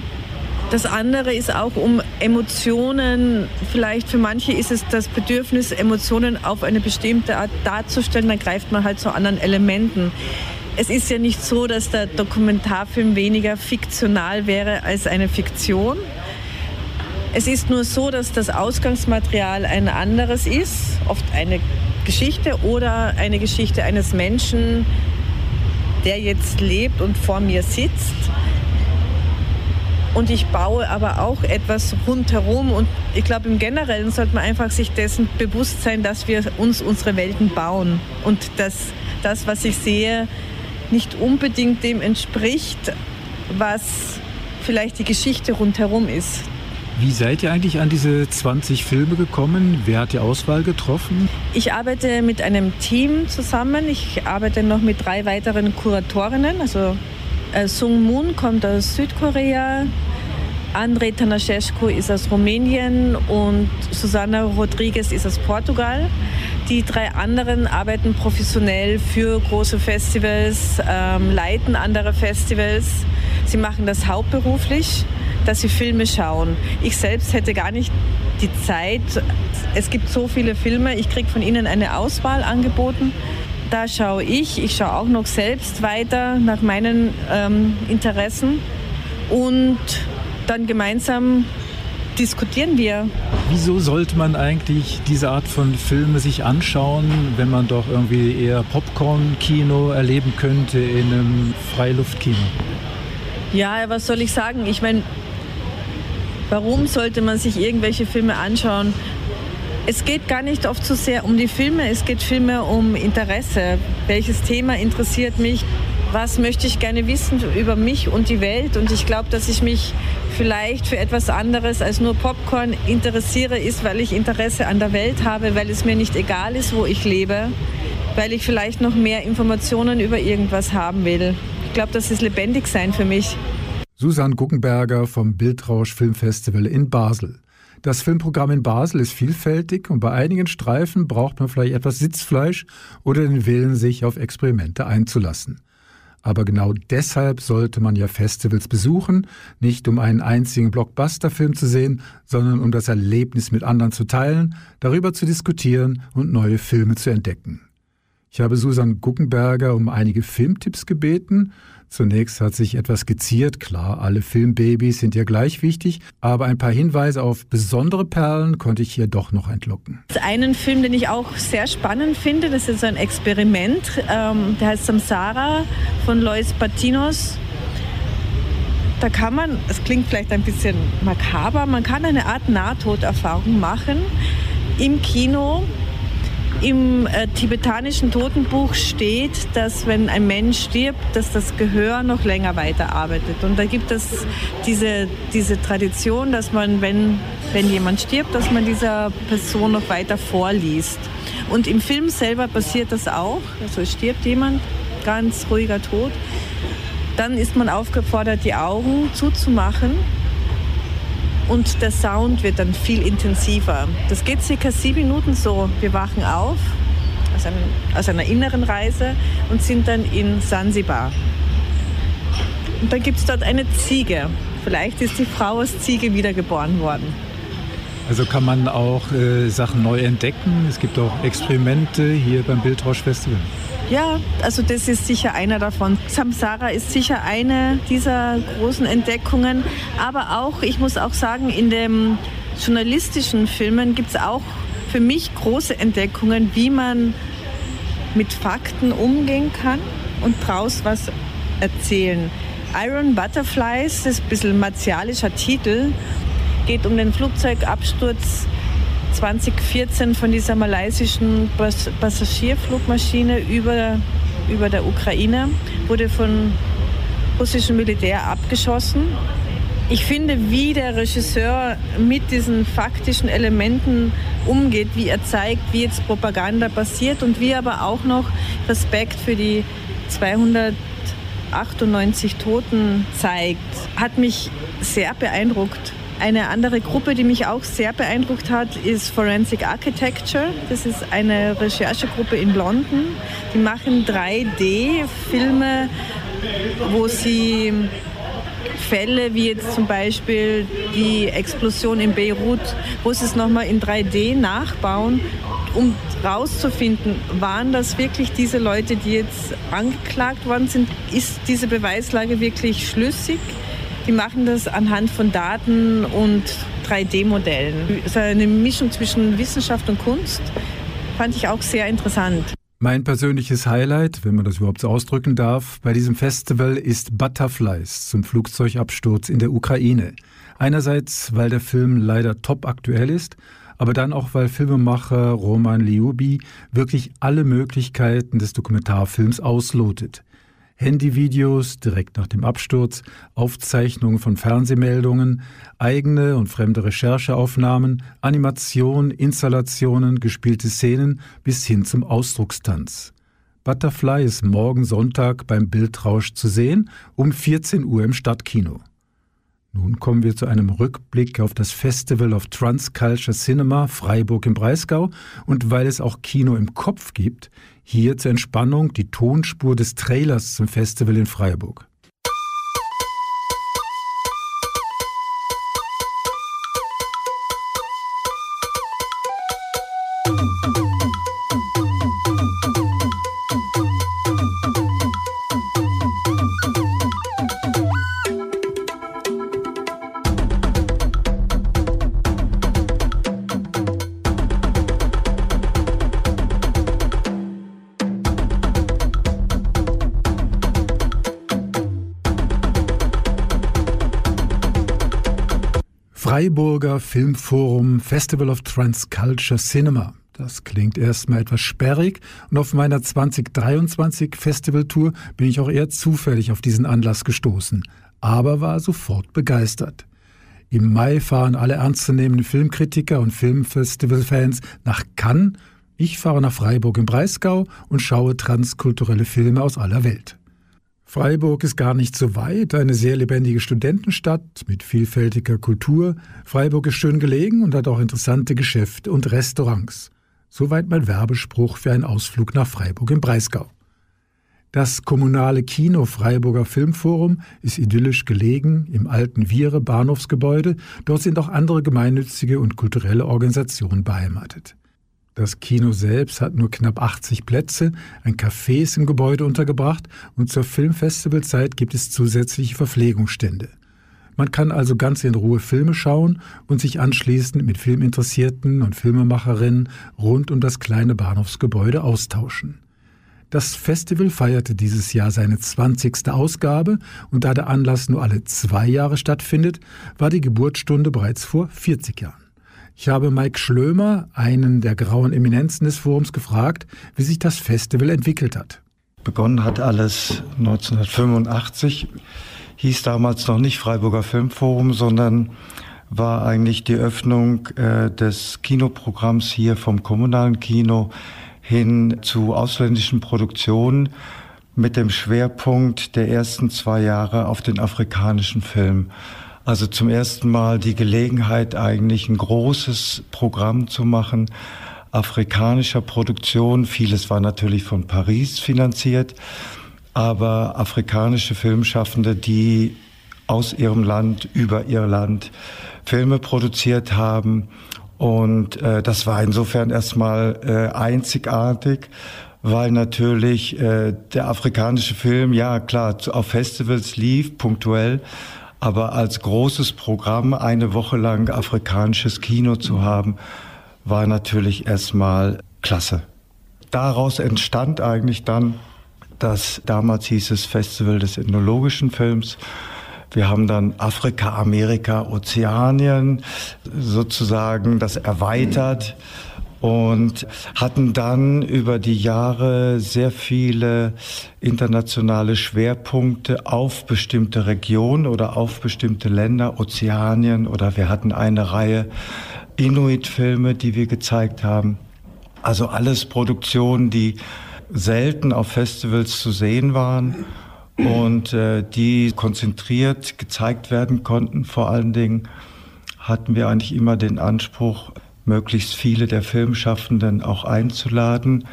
Speaker 5: Das andere ist auch um Emotionen. Vielleicht für manche ist es das Bedürfnis, Emotionen auf eine bestimmte Art darzustellen. Dann greift man halt zu anderen Elementen es ist ja nicht so, dass der Dokumentarfilm weniger fiktional wäre als eine Fiktion. Es ist nur so, dass das Ausgangsmaterial ein anderes ist, oft eine Geschichte oder eine Geschichte eines Menschen, der jetzt lebt und vor mir sitzt. Und ich baue aber auch etwas rundherum. Und ich glaube, im Generellen sollte man einfach sich dessen bewusst sein, dass wir uns unsere Welten bauen. Und dass das, was ich sehe, nicht unbedingt dem entspricht, was vielleicht die Geschichte rundherum ist.
Speaker 2: Wie seid ihr eigentlich an diese 20 Filme gekommen? Wer hat die Auswahl getroffen?
Speaker 5: Ich arbeite mit einem Team zusammen. Ich arbeite noch mit drei weiteren Kuratorinnen. Also äh, Sung Moon kommt aus Südkorea, Andrei Tanaschescu ist aus Rumänien und Susana Rodriguez ist aus Portugal. Die drei anderen arbeiten professionell für große Festivals, ähm, leiten andere Festivals. Sie machen das hauptberuflich, dass sie Filme schauen. Ich selbst hätte gar nicht die Zeit. Es gibt so viele Filme, ich kriege von ihnen eine Auswahl angeboten. Da schaue ich, ich schaue auch noch selbst weiter nach meinen ähm, Interessen. Und dann gemeinsam diskutieren wir.
Speaker 2: Wieso sollte man eigentlich diese Art von Filme sich anschauen, wenn man doch irgendwie eher Popcorn-Kino erleben könnte in einem Freiluftkino?
Speaker 5: Ja, was soll ich sagen? Ich meine, warum sollte man sich irgendwelche Filme anschauen? Es geht gar nicht oft so sehr um die Filme, es geht vielmehr um Interesse. Welches Thema interessiert mich? Was möchte ich gerne wissen über mich und die Welt? Und ich glaube, dass ich mich vielleicht für etwas anderes als nur Popcorn interessiere, ist, weil ich Interesse an der Welt habe, weil es mir nicht egal ist, wo ich lebe, weil ich vielleicht noch mehr Informationen über irgendwas haben will. Ich glaube, das ist lebendig sein für mich.
Speaker 2: Susanne Guckenberger vom Bildrausch Filmfestival in Basel. Das Filmprogramm in Basel ist vielfältig und bei einigen Streifen braucht man vielleicht etwas Sitzfleisch oder den Willen, sich auf Experimente einzulassen. Aber genau deshalb sollte man ja Festivals besuchen, nicht um einen einzigen Blockbuster-Film zu sehen, sondern um das Erlebnis mit anderen zu teilen, darüber zu diskutieren und neue Filme zu entdecken. Ich habe Susan Guckenberger um einige Filmtipps gebeten. Zunächst hat sich etwas skizziert, klar, alle Filmbabys sind ja gleich wichtig, aber ein paar Hinweise auf besondere Perlen konnte ich hier doch noch entlocken.
Speaker 5: Einen Film, den ich auch sehr spannend finde, das ist ein Experiment, ähm, der heißt Samsara von Lois Patinos. Da kann man, es klingt vielleicht ein bisschen makaber, man kann eine Art Nahtoderfahrung machen im Kino im äh, tibetanischen Totenbuch steht, dass wenn ein Mensch stirbt, dass das Gehör noch länger weiterarbeitet. Und da gibt es diese, diese Tradition, dass man, wenn, wenn jemand stirbt, dass man dieser Person noch weiter vorliest. Und im Film selber passiert das auch. Also stirbt jemand, ganz ruhiger Tod. Dann ist man aufgefordert, die Augen zuzumachen und der Sound wird dann viel intensiver. Das geht circa sieben Minuten so. Wir wachen auf aus, einem, aus einer inneren Reise und sind dann in Sansibar. Und dann gibt es dort eine Ziege. Vielleicht ist die Frau als Ziege wiedergeboren worden.
Speaker 2: Also kann man auch äh, Sachen neu entdecken. Es gibt auch Experimente hier beim Bildrausch Festival.
Speaker 5: Ja, also das ist sicher einer davon. Samsara ist sicher eine dieser großen Entdeckungen. Aber auch, ich muss auch sagen, in den journalistischen Filmen gibt es auch für mich große Entdeckungen, wie man mit Fakten umgehen kann und daraus was erzählen. Iron Butterflies, ist ein bisschen martialischer Titel, geht um den Flugzeugabsturz 2014 von dieser malaysischen Passagierflugmaschine über, über der Ukraine, wurde von russischem Militär abgeschossen. Ich finde, wie der Regisseur mit diesen faktischen Elementen umgeht, wie er zeigt, wie jetzt Propaganda passiert und wie aber auch noch Respekt für die 298 Toten zeigt, hat mich sehr beeindruckt. Eine andere Gruppe, die mich auch sehr beeindruckt hat, ist Forensic Architecture. Das ist eine Recherchegruppe in London. Die machen 3D-Filme, wo sie Fälle wie jetzt zum Beispiel die Explosion in Beirut, wo sie es nochmal in 3D nachbauen, um rauszufinden, waren das wirklich diese Leute, die jetzt angeklagt worden sind? Ist diese Beweislage wirklich schlüssig? Die machen das anhand von Daten und 3D-Modellen. Es ist eine Mischung zwischen Wissenschaft und Kunst. Fand ich auch sehr interessant.
Speaker 2: Mein persönliches Highlight, wenn man das überhaupt so ausdrücken darf, bei diesem Festival ist Butterflies zum Flugzeugabsturz in der Ukraine. Einerseits, weil der Film leider top aktuell ist, aber dann auch, weil Filmemacher Roman Liubi wirklich alle Möglichkeiten des Dokumentarfilms auslotet. Handyvideos direkt nach dem Absturz, Aufzeichnungen von Fernsehmeldungen, eigene und fremde Rechercheaufnahmen, Animation, Installationen, gespielte Szenen bis hin zum Ausdruckstanz. Butterfly ist morgen Sonntag beim Bildrausch zu sehen, um 14 Uhr im Stadtkino. Nun kommen wir zu einem Rückblick auf das Festival of Transculture Cinema Freiburg im Breisgau und weil es auch Kino im Kopf gibt, hier zur Entspannung die Tonspur des Trailers zum Festival in Freiburg. Musik Freiburger Filmforum Festival of Transculture Cinema. Das klingt erstmal etwas sperrig und auf meiner 2023 Festivaltour bin ich auch eher zufällig auf diesen Anlass gestoßen, aber war sofort begeistert. Im Mai fahren alle ernstzunehmenden Filmkritiker und Filmfestivalfans nach Cannes. Ich fahre nach Freiburg im Breisgau und schaue transkulturelle Filme aus aller Welt. Freiburg ist gar nicht so weit, eine sehr lebendige Studentenstadt mit vielfältiger Kultur. Freiburg ist schön gelegen und hat auch interessante Geschäfte und Restaurants. Soweit mein Werbespruch für einen Ausflug nach Freiburg im Breisgau. Das kommunale Kino Freiburger Filmforum ist idyllisch gelegen im alten Viere Bahnhofsgebäude. Dort sind auch andere gemeinnützige und kulturelle Organisationen beheimatet. Das Kino selbst hat nur knapp 80 Plätze, ein Café ist im Gebäude untergebracht und zur Filmfestivalzeit gibt es zusätzliche Verpflegungsstände. Man kann also ganz in Ruhe Filme schauen und sich anschließend mit Filminteressierten und Filmemacherinnen rund um das kleine Bahnhofsgebäude austauschen. Das Festival feierte dieses Jahr seine 20. Ausgabe und da der Anlass nur alle zwei Jahre stattfindet, war die Geburtsstunde bereits vor 40 Jahren. Ich habe Mike Schlömer, einen der grauen Eminenzen des Forums, gefragt, wie sich das Festival entwickelt hat.
Speaker 6: Begonnen hat alles 1985, hieß damals noch nicht Freiburger Filmforum, sondern war eigentlich die Öffnung äh, des Kinoprogramms hier vom kommunalen Kino hin zu ausländischen Produktionen mit dem Schwerpunkt der ersten zwei Jahre auf den afrikanischen Film. Also zum ersten Mal die Gelegenheit, eigentlich ein großes Programm zu machen, afrikanischer Produktion. Vieles war natürlich von Paris finanziert, aber afrikanische Filmschaffende, die aus ihrem Land, über ihr Land Filme produziert haben. Und äh, das war insofern erstmal äh, einzigartig weil natürlich äh, der afrikanische Film, ja klar, auf Festivals lief, punktuell, aber als großes Programm eine Woche lang afrikanisches Kino zu haben, war natürlich erstmal klasse. Daraus entstand eigentlich dann das damals hieß es Festival des ethnologischen Films. Wir haben dann Afrika, Amerika, Ozeanien sozusagen das erweitert. Mhm und hatten dann über die Jahre sehr viele internationale Schwerpunkte auf bestimmte Regionen oder auf bestimmte Länder, Ozeanien oder wir hatten eine Reihe Inuit-Filme, die wir gezeigt haben. Also alles Produktionen, die selten auf Festivals zu sehen waren und äh, die konzentriert gezeigt werden konnten. Vor allen Dingen hatten wir eigentlich immer den Anspruch, möglichst viele der Filmschaffenden auch einzuladen,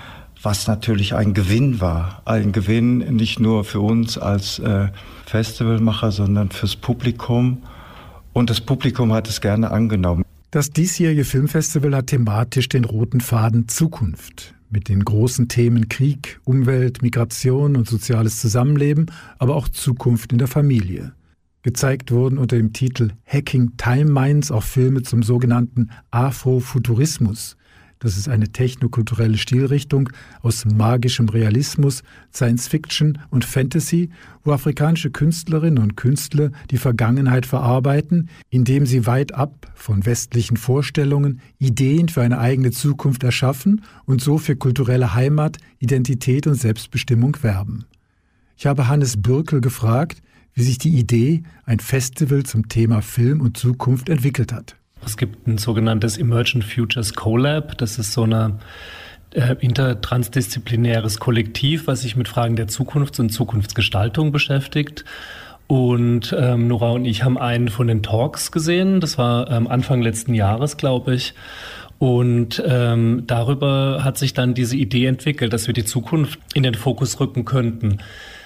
Speaker 6: was natürlich ein Gewinn war. Ein Gewinn nicht nur für uns als äh, Festivalmacher, sondern fürs Publikum. Und das Publikum hat es gerne angenommen.
Speaker 2: Das diesjährige Filmfestival hat thematisch den roten Faden Zukunft mit den großen Themen Krieg, Umwelt, Migration und soziales Zusammenleben, aber auch Zukunft in der Familie. Gezeigt wurden unter dem Titel Hacking Time Minds auch Filme zum sogenannten Afrofuturismus. Das ist eine technokulturelle Stilrichtung aus magischem Realismus, Science Fiction und Fantasy, wo afrikanische Künstlerinnen und Künstler die Vergangenheit verarbeiten, indem sie weit ab von westlichen Vorstellungen Ideen für eine eigene Zukunft erschaffen und so für kulturelle Heimat, Identität und Selbstbestimmung werben. Ich habe Hannes Bürkel gefragt, wie sich die Idee, ein Festival zum Thema Film und Zukunft entwickelt hat.
Speaker 7: Es gibt ein sogenanntes Emergent Futures CoLab. Das ist so eine äh, intertransdisziplinäres Kollektiv, was sich mit Fragen der Zukunft und Zukunftsgestaltung beschäftigt. Und ähm, Nora und ich haben einen von den Talks gesehen. Das war ähm, Anfang letzten Jahres, glaube ich. Und ähm, darüber hat sich dann diese Idee entwickelt, dass wir die Zukunft in den Fokus rücken könnten.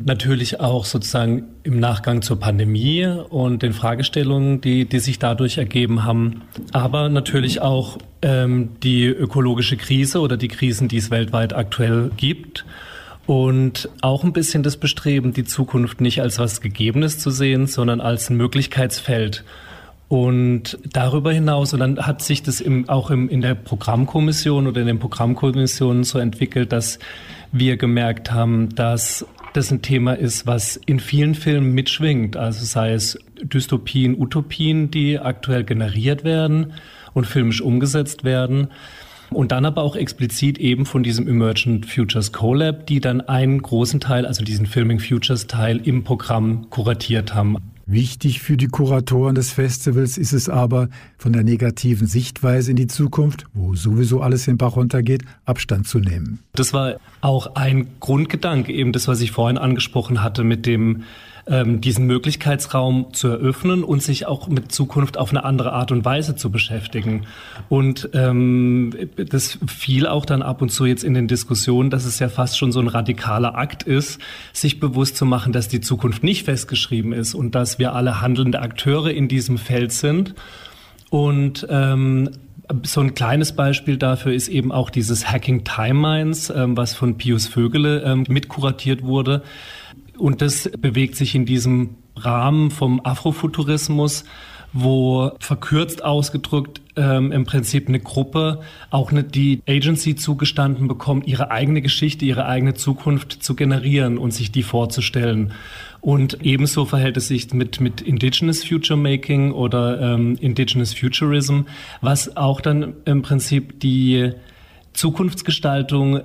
Speaker 7: Natürlich auch sozusagen im Nachgang zur Pandemie und den Fragestellungen, die, die sich dadurch ergeben haben. Aber natürlich auch ähm, die ökologische Krise oder die Krisen, die es weltweit aktuell gibt. Und auch ein bisschen das Bestreben, die Zukunft nicht als was Gegebenes zu sehen, sondern als ein Möglichkeitsfeld. Und darüber hinaus, und dann hat sich das im, auch im, in der Programmkommission oder in den Programmkommissionen so entwickelt, dass wir gemerkt haben, dass das ein Thema ist, was in vielen Filmen mitschwingt. Also sei es Dystopien, Utopien, die aktuell generiert werden und filmisch umgesetzt werden. Und dann aber auch explizit eben von diesem Emergent Futures Collab, die dann einen großen Teil, also diesen Filming Futures Teil im Programm kuratiert haben.
Speaker 2: Wichtig für die Kuratoren des Festivals ist es aber, von der negativen Sichtweise in die Zukunft, wo sowieso alles den Bach runtergeht, Abstand zu nehmen.
Speaker 7: Das war auch ein Grundgedanke, eben das, was ich vorhin angesprochen hatte mit dem ähm, diesen Möglichkeitsraum zu eröffnen und sich auch mit Zukunft auf eine andere Art und Weise zu beschäftigen. Und ähm, das fiel auch dann ab und zu jetzt in den Diskussionen, dass es ja fast schon so ein radikaler Akt ist, sich bewusst zu machen, dass die Zukunft nicht festgeschrieben ist und dass wir alle handelnde Akteure in diesem Feld sind. Und ähm, so ein kleines Beispiel dafür ist eben auch dieses Hacking Timelines, ähm, was von Pius Vögele ähm, mitkuratiert wurde. Und das bewegt sich in diesem Rahmen vom Afrofuturismus, wo verkürzt ausgedrückt ähm, im Prinzip eine Gruppe auch eine, die Agency zugestanden bekommt, ihre eigene Geschichte, ihre eigene Zukunft zu generieren und sich die vorzustellen. Und ebenso verhält es sich mit, mit Indigenous Future Making oder ähm, Indigenous Futurism, was auch dann im Prinzip die Zukunftsgestaltung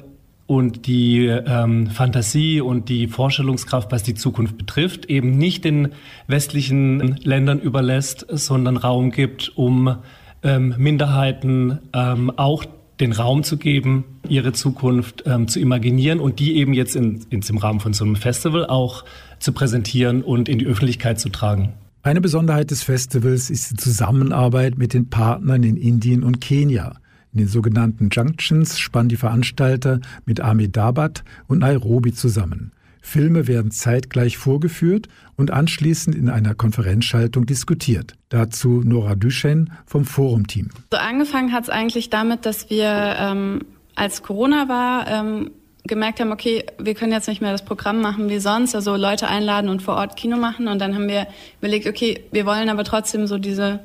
Speaker 7: und die ähm, Fantasie und die Vorstellungskraft, was die Zukunft betrifft, eben nicht den westlichen Ländern überlässt, sondern Raum gibt, um ähm, Minderheiten ähm, auch den Raum zu geben, ihre Zukunft ähm, zu imaginieren und die eben jetzt in, in, im Rahmen von so einem Festival auch zu präsentieren und in die Öffentlichkeit zu tragen.
Speaker 2: Eine Besonderheit des Festivals ist die Zusammenarbeit mit den Partnern in Indien und Kenia. In den sogenannten Junctions spannen die Veranstalter mit Ahmedabad und Nairobi zusammen. Filme werden zeitgleich vorgeführt und anschließend in einer Konferenzschaltung diskutiert. Dazu Nora Duchen vom Forum-Team.
Speaker 8: So angefangen hat es eigentlich damit, dass wir, ähm, als Corona war, ähm, gemerkt haben, okay, wir können jetzt nicht mehr das Programm machen wie sonst, also Leute einladen und vor Ort Kino machen. Und dann haben wir überlegt, okay, wir wollen aber trotzdem so diese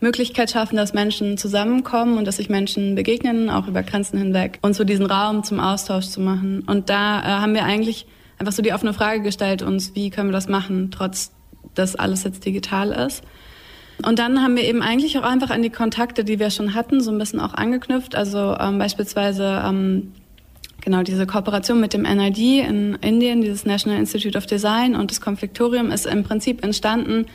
Speaker 8: Möglichkeit schaffen, dass Menschen zusammenkommen und dass sich Menschen begegnen, auch über Grenzen hinweg, und so diesen Raum zum Austausch zu machen. Und da äh, haben wir eigentlich einfach so die offene Frage gestellt uns, wie können wir das machen, trotz dass alles jetzt digital ist. Und dann haben wir eben eigentlich auch einfach an die Kontakte, die wir schon hatten, so ein bisschen auch angeknüpft. Also ähm, beispielsweise ähm, genau diese Kooperation mit dem NID in Indien, dieses National Institute of Design und das Konfliktorium ist im Prinzip entstanden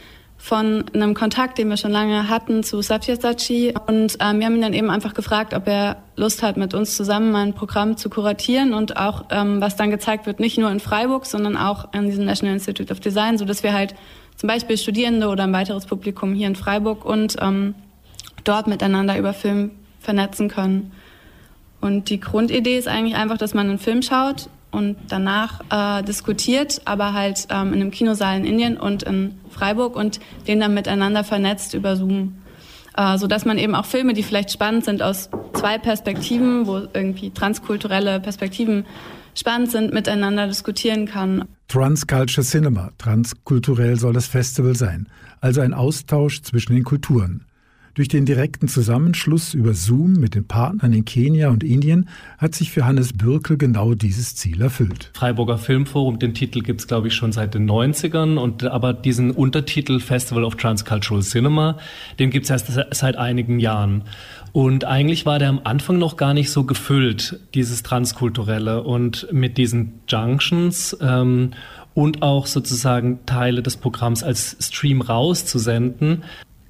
Speaker 8: von einem Kontakt, den wir schon lange hatten zu Sabyasachi. Und ähm, wir haben ihn dann eben einfach gefragt, ob er Lust hat, mit uns zusammen mal ein Programm zu kuratieren und auch, ähm, was dann gezeigt wird, nicht nur in Freiburg, sondern auch an diesem National Institute of Design, so dass wir halt zum Beispiel Studierende oder ein weiteres Publikum hier in Freiburg und ähm, dort miteinander über Film vernetzen können. Und die Grundidee ist eigentlich einfach, dass man einen Film schaut und danach äh, diskutiert, aber halt ähm, in einem Kinosaal in Indien und in Freiburg und den dann miteinander vernetzt über Zoom. Äh, so dass man eben auch Filme, die vielleicht spannend sind aus zwei Perspektiven, wo irgendwie transkulturelle Perspektiven spannend sind, miteinander diskutieren kann.
Speaker 2: Transculture Cinema, transkulturell soll das Festival sein, also ein Austausch zwischen den Kulturen. Durch den direkten Zusammenschluss über Zoom mit den Partnern in Kenia und Indien hat sich für Hannes Bürkel genau dieses Ziel erfüllt.
Speaker 7: Freiburger Filmforum, den Titel gibt es, glaube ich, schon seit den 90ern. Und, aber diesen Untertitel Festival of Transcultural Cinema, den gibt es erst seit einigen Jahren. Und eigentlich war der am Anfang noch gar nicht so gefüllt, dieses Transkulturelle. Und mit diesen Junctions ähm, und auch sozusagen Teile des Programms als Stream rauszusenden,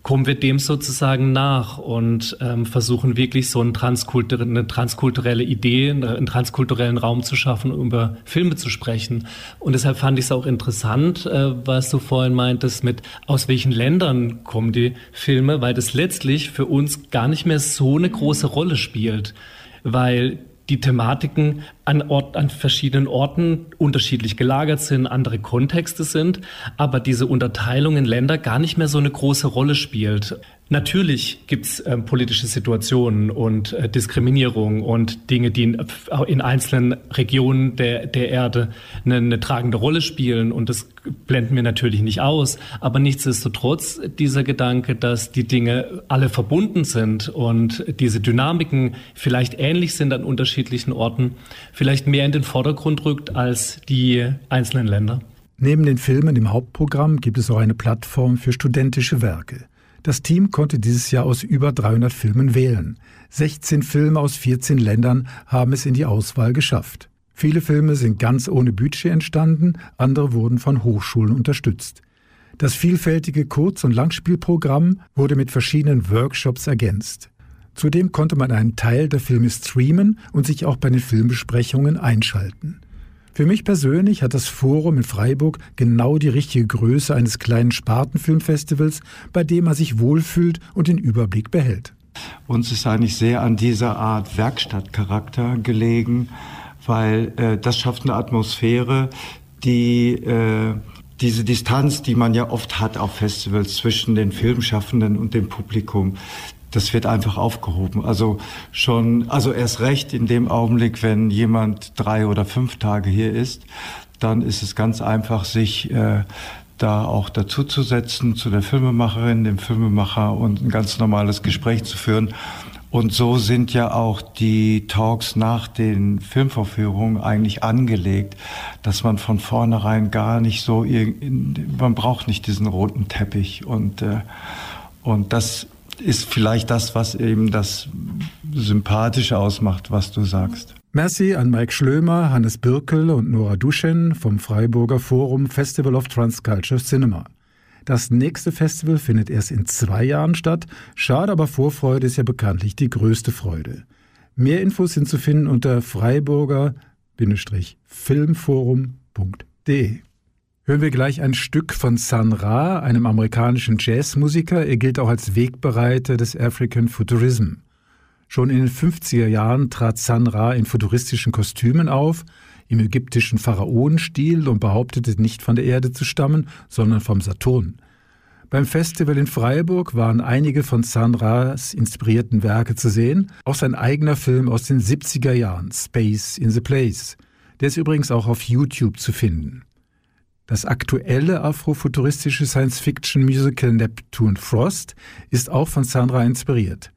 Speaker 7: kommen wir dem sozusagen nach und ähm, versuchen wirklich so eine transkulturelle Idee, einen transkulturellen Raum zu schaffen, um über Filme zu sprechen. Und deshalb fand ich es auch interessant, äh, was du vorhin meintest, mit aus welchen Ländern kommen die Filme, weil das letztlich für uns gar nicht mehr so eine große Rolle spielt, weil die Thematiken an, Ort, an verschiedenen Orten unterschiedlich gelagert sind, andere Kontexte sind, aber diese Unterteilung in Länder gar nicht mehr so eine große Rolle spielt. Natürlich gibt es ähm, politische Situationen und äh, Diskriminierung und Dinge, die in, in einzelnen Regionen der, der Erde eine, eine, tragende Rolle spielen. Und das blenden wir natürlich nicht aus. Aber nichtsdestotrotz dieser Gedanke, dass die Dinge alle verbunden sind und diese Dynamiken vielleicht ähnlich sind an unterschiedlichen Orten, vielleicht mehr in den Vordergrund rückt als die einzelnen Länder.
Speaker 2: Neben den Filmen im Hauptprogramm gibt es auch eine Plattform für studentische Werke. Das Team konnte dieses Jahr aus über 300 Filmen wählen. 16 Filme aus 14 Ländern haben es in die Auswahl geschafft. Viele Filme sind ganz ohne Budget entstanden, andere wurden von Hochschulen unterstützt. Das vielfältige Kurz- und Langspielprogramm wurde mit verschiedenen Workshops ergänzt. Zudem konnte man einen Teil der Filme streamen und sich auch bei den Filmbesprechungen einschalten. Für mich persönlich hat das Forum in Freiburg genau die richtige Größe eines kleinen Spartenfilmfestivals, bei dem man sich wohlfühlt und den Überblick behält.
Speaker 6: Uns ist eigentlich sehr an dieser Art Werkstattcharakter gelegen, weil äh, das schafft eine Atmosphäre, die äh, diese Distanz, die man ja oft hat auf Festivals zwischen den Filmschaffenden und dem Publikum, das wird einfach aufgehoben. Also schon, also erst recht in dem Augenblick, wenn jemand drei oder fünf Tage hier ist, dann ist es ganz einfach, sich äh, da auch dazuzusetzen zu der Filmemacherin, dem Filmemacher und ein ganz normales Gespräch zu führen. Und so sind ja auch die Talks nach den Filmvorführungen eigentlich angelegt, dass man von vornherein gar nicht so, man braucht nicht diesen roten Teppich und, äh, und das ist vielleicht das, was eben das Sympathische ausmacht, was du sagst.
Speaker 2: Merci an Mike Schlömer, Hannes Birkel und Nora Duschen vom Freiburger Forum Festival of Transculture Cinema. Das nächste Festival findet erst in zwei Jahren statt. Schade, aber Vorfreude ist ja bekanntlich die größte Freude. Mehr Infos sind zu finden unter freiburger-filmforum.de. Hören wir gleich ein Stück von San Ra, einem amerikanischen Jazzmusiker. Er gilt auch als Wegbereiter des African Futurism. Schon in den 50er Jahren trat San Ra in futuristischen Kostümen auf, im ägyptischen Pharaonenstil und behauptete nicht von der Erde zu stammen, sondern vom Saturn. Beim Festival in Freiburg waren einige von San Ras inspirierten Werke zu sehen, auch sein eigener Film aus den 70er Jahren, Space in the Place. Der ist übrigens auch auf YouTube zu finden. Das aktuelle afrofuturistische Science-Fiction-Musical Neptune Frost ist auch von Sandra inspiriert.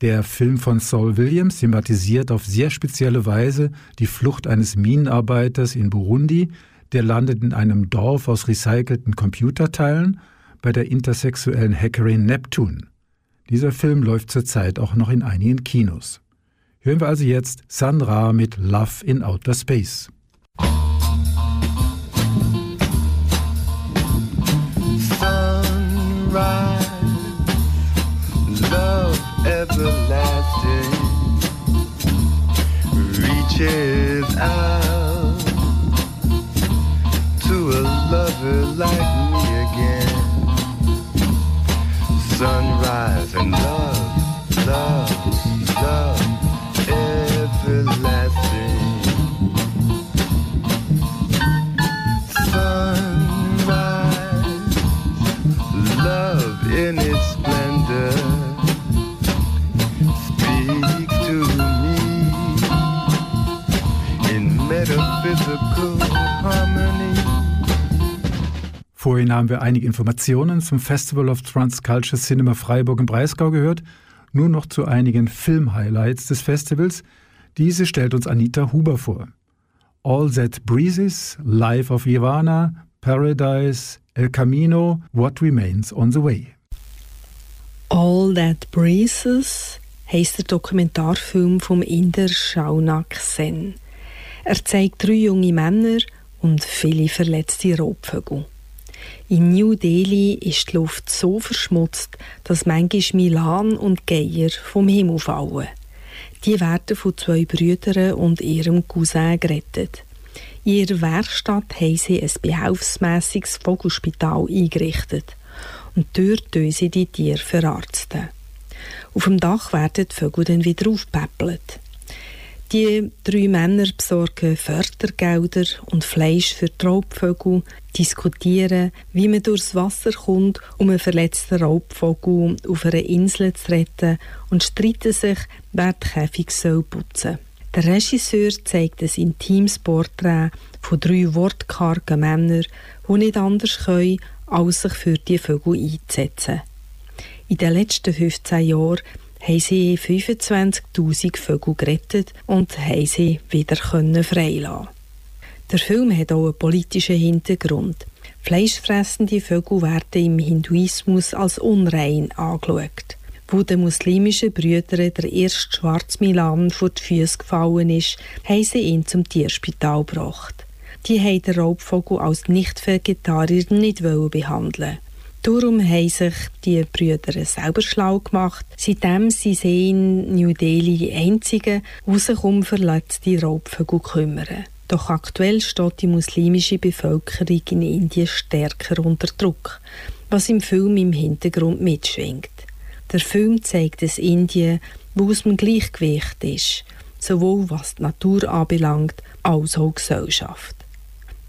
Speaker 2: Der Film von Saul Williams thematisiert auf sehr spezielle Weise die Flucht eines Minenarbeiters in Burundi, der landet in einem Dorf aus recycelten Computerteilen bei der intersexuellen Hackerin Neptune. Dieser Film läuft zurzeit auch noch in einigen Kinos. Hören wir also jetzt Sandra mit Love in Outer Space.
Speaker 9: Everlasting reaches out to a lover like me again. Sunrise and love,
Speaker 2: Vorhin haben wir einige Informationen zum Festival of Transculture Cinema Freiburg im Breisgau gehört. Nur noch zu einigen Film-Highlights des Festivals. Diese stellt uns Anita Huber vor. All That Breezes, Life of Ivana, Paradise, El Camino, What Remains on the Way.
Speaker 10: All That Breezes heisst der Dokumentarfilm vom Inder Shaunak Sen. Er zeigt drei junge Männer und viele verletzte Raubvögel. In New Delhi ist die Luft so verschmutzt, dass manchmal Milan und Geier vom Himmel fallen. Die werden von zwei Brüdern und ihrem Cousin gerettet. In ihrer Werkstatt haben sie ein behelfsmässiges Vogelspital eingerichtet und dort tun sie die Tiere verarzten. Auf dem Dach werden die Vögel dann wieder aufpäppelt. Die drei Männer besorgen Fördergelder und Fleisch für die Raubvögel, diskutieren, wie man durchs Wasser kommt, um einen verletzten Raubvogel auf einer Insel zu retten und streiten sich, wer die Käfig soll putzen Der Regisseur zeigt ein intimes Porträt von drei wortkargen Männern, die nicht anders können, als sich für die Vögel einzusetzen. In den letzten 15 Jahren haben sie 25.000 Vögel gerettet und haben sie wieder freilassen Der Film hat auch einen politischen Hintergrund. Fleischfressende Vögel werden im Hinduismus als unrein angeschaut. Wo den muslimischen Brüdern der erste Schwarzmilan vor die Füße gefallen ist, haben sie ihn zum Tierspital gebracht. Die haben den Raubvogel als Nicht-Vegetarier nicht behandeln Darum haben sich die Brüder selber schlau gemacht. Seitdem sind sie in New Delhi die einzigen, die sich um verletzte Raubvögel kümmern. Doch aktuell steht die muslimische Bevölkerung in Indien stärker unter Druck, was im Film im Hintergrund mitschwingt. Der Film zeigt es Indien, wo aus dem Gleichgewicht ist, sowohl was die Natur anbelangt, als auch die Gesellschaft.